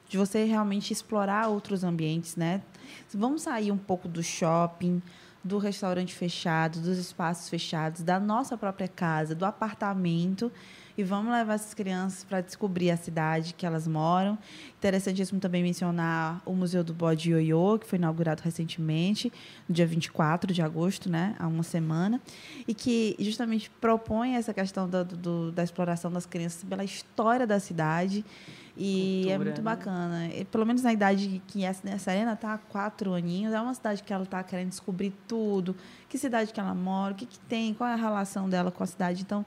de você realmente explorar outros ambientes, né? Vamos sair um pouco do shopping, do restaurante fechado, dos espaços fechados, da nossa própria casa, do apartamento e vamos levar essas crianças para descobrir a cidade que elas moram. Interessantíssimo também mencionar o Museu do Bode Ioiô, que foi inaugurado recentemente, no dia 24 de agosto, né, há uma semana, e que justamente propõe essa questão da, do, da exploração das crianças pela história da cidade. E é Cultura, é muito né? bacana. E, pelo menos na idade que a Serena está, quatro aninhos, é uma cidade que ela está querendo descobrir tudo. Que cidade que ela mora, o que, que tem, qual é a relação dela com a cidade. Então,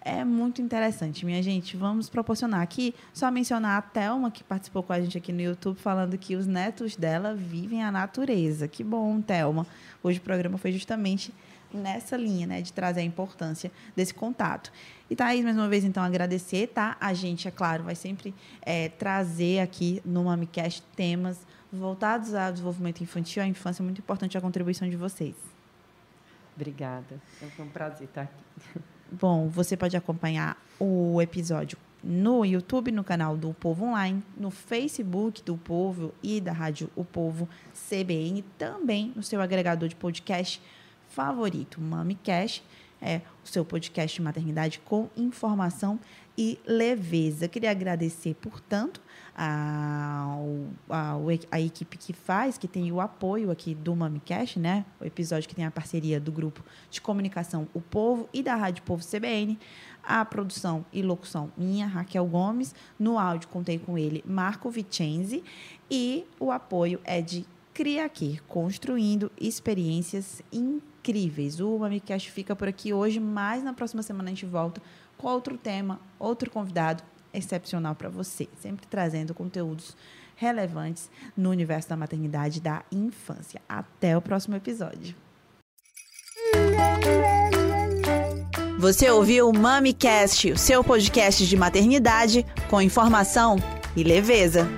é muito interessante, minha gente. Vamos proporcionar aqui, só mencionar a Thelma, que participou com a gente aqui no YouTube, falando que os netos dela vivem a natureza. Que bom, Thelma. Hoje o programa foi justamente nessa linha, né, de trazer a importância desse contato. E Thaís, mais uma vez, então, agradecer, tá? A gente, é claro, vai sempre é, trazer aqui no MamiCast temas voltados ao desenvolvimento infantil, à infância, é muito importante a contribuição de vocês.
Obrigada. Foi um prazer estar aqui.
Bom, você pode acompanhar o episódio no YouTube, no canal do Povo Online, no Facebook do Povo e da Rádio O Povo CBN, também no seu agregador de podcast favorito, MamiCast, é o seu podcast de maternidade com informação e leveza. Queria agradecer, portanto, a, a, a, equipe que faz, que tem o apoio aqui do MamiCast, né? O episódio que tem a parceria do grupo de comunicação O Povo e da Rádio Povo CBN. A produção e locução minha, Raquel Gomes. No áudio contei com ele, Marco Vicenzi. E o apoio é de Criaqui, construindo experiências incríveis. O MamiCast fica por aqui hoje, mas na próxima semana a gente volta com outro tema, outro convidado excepcional para você, sempre trazendo conteúdos relevantes no universo da maternidade e da infância. Até o próximo episódio. Você ouviu o MamiCast, o seu podcast de maternidade com informação e leveza.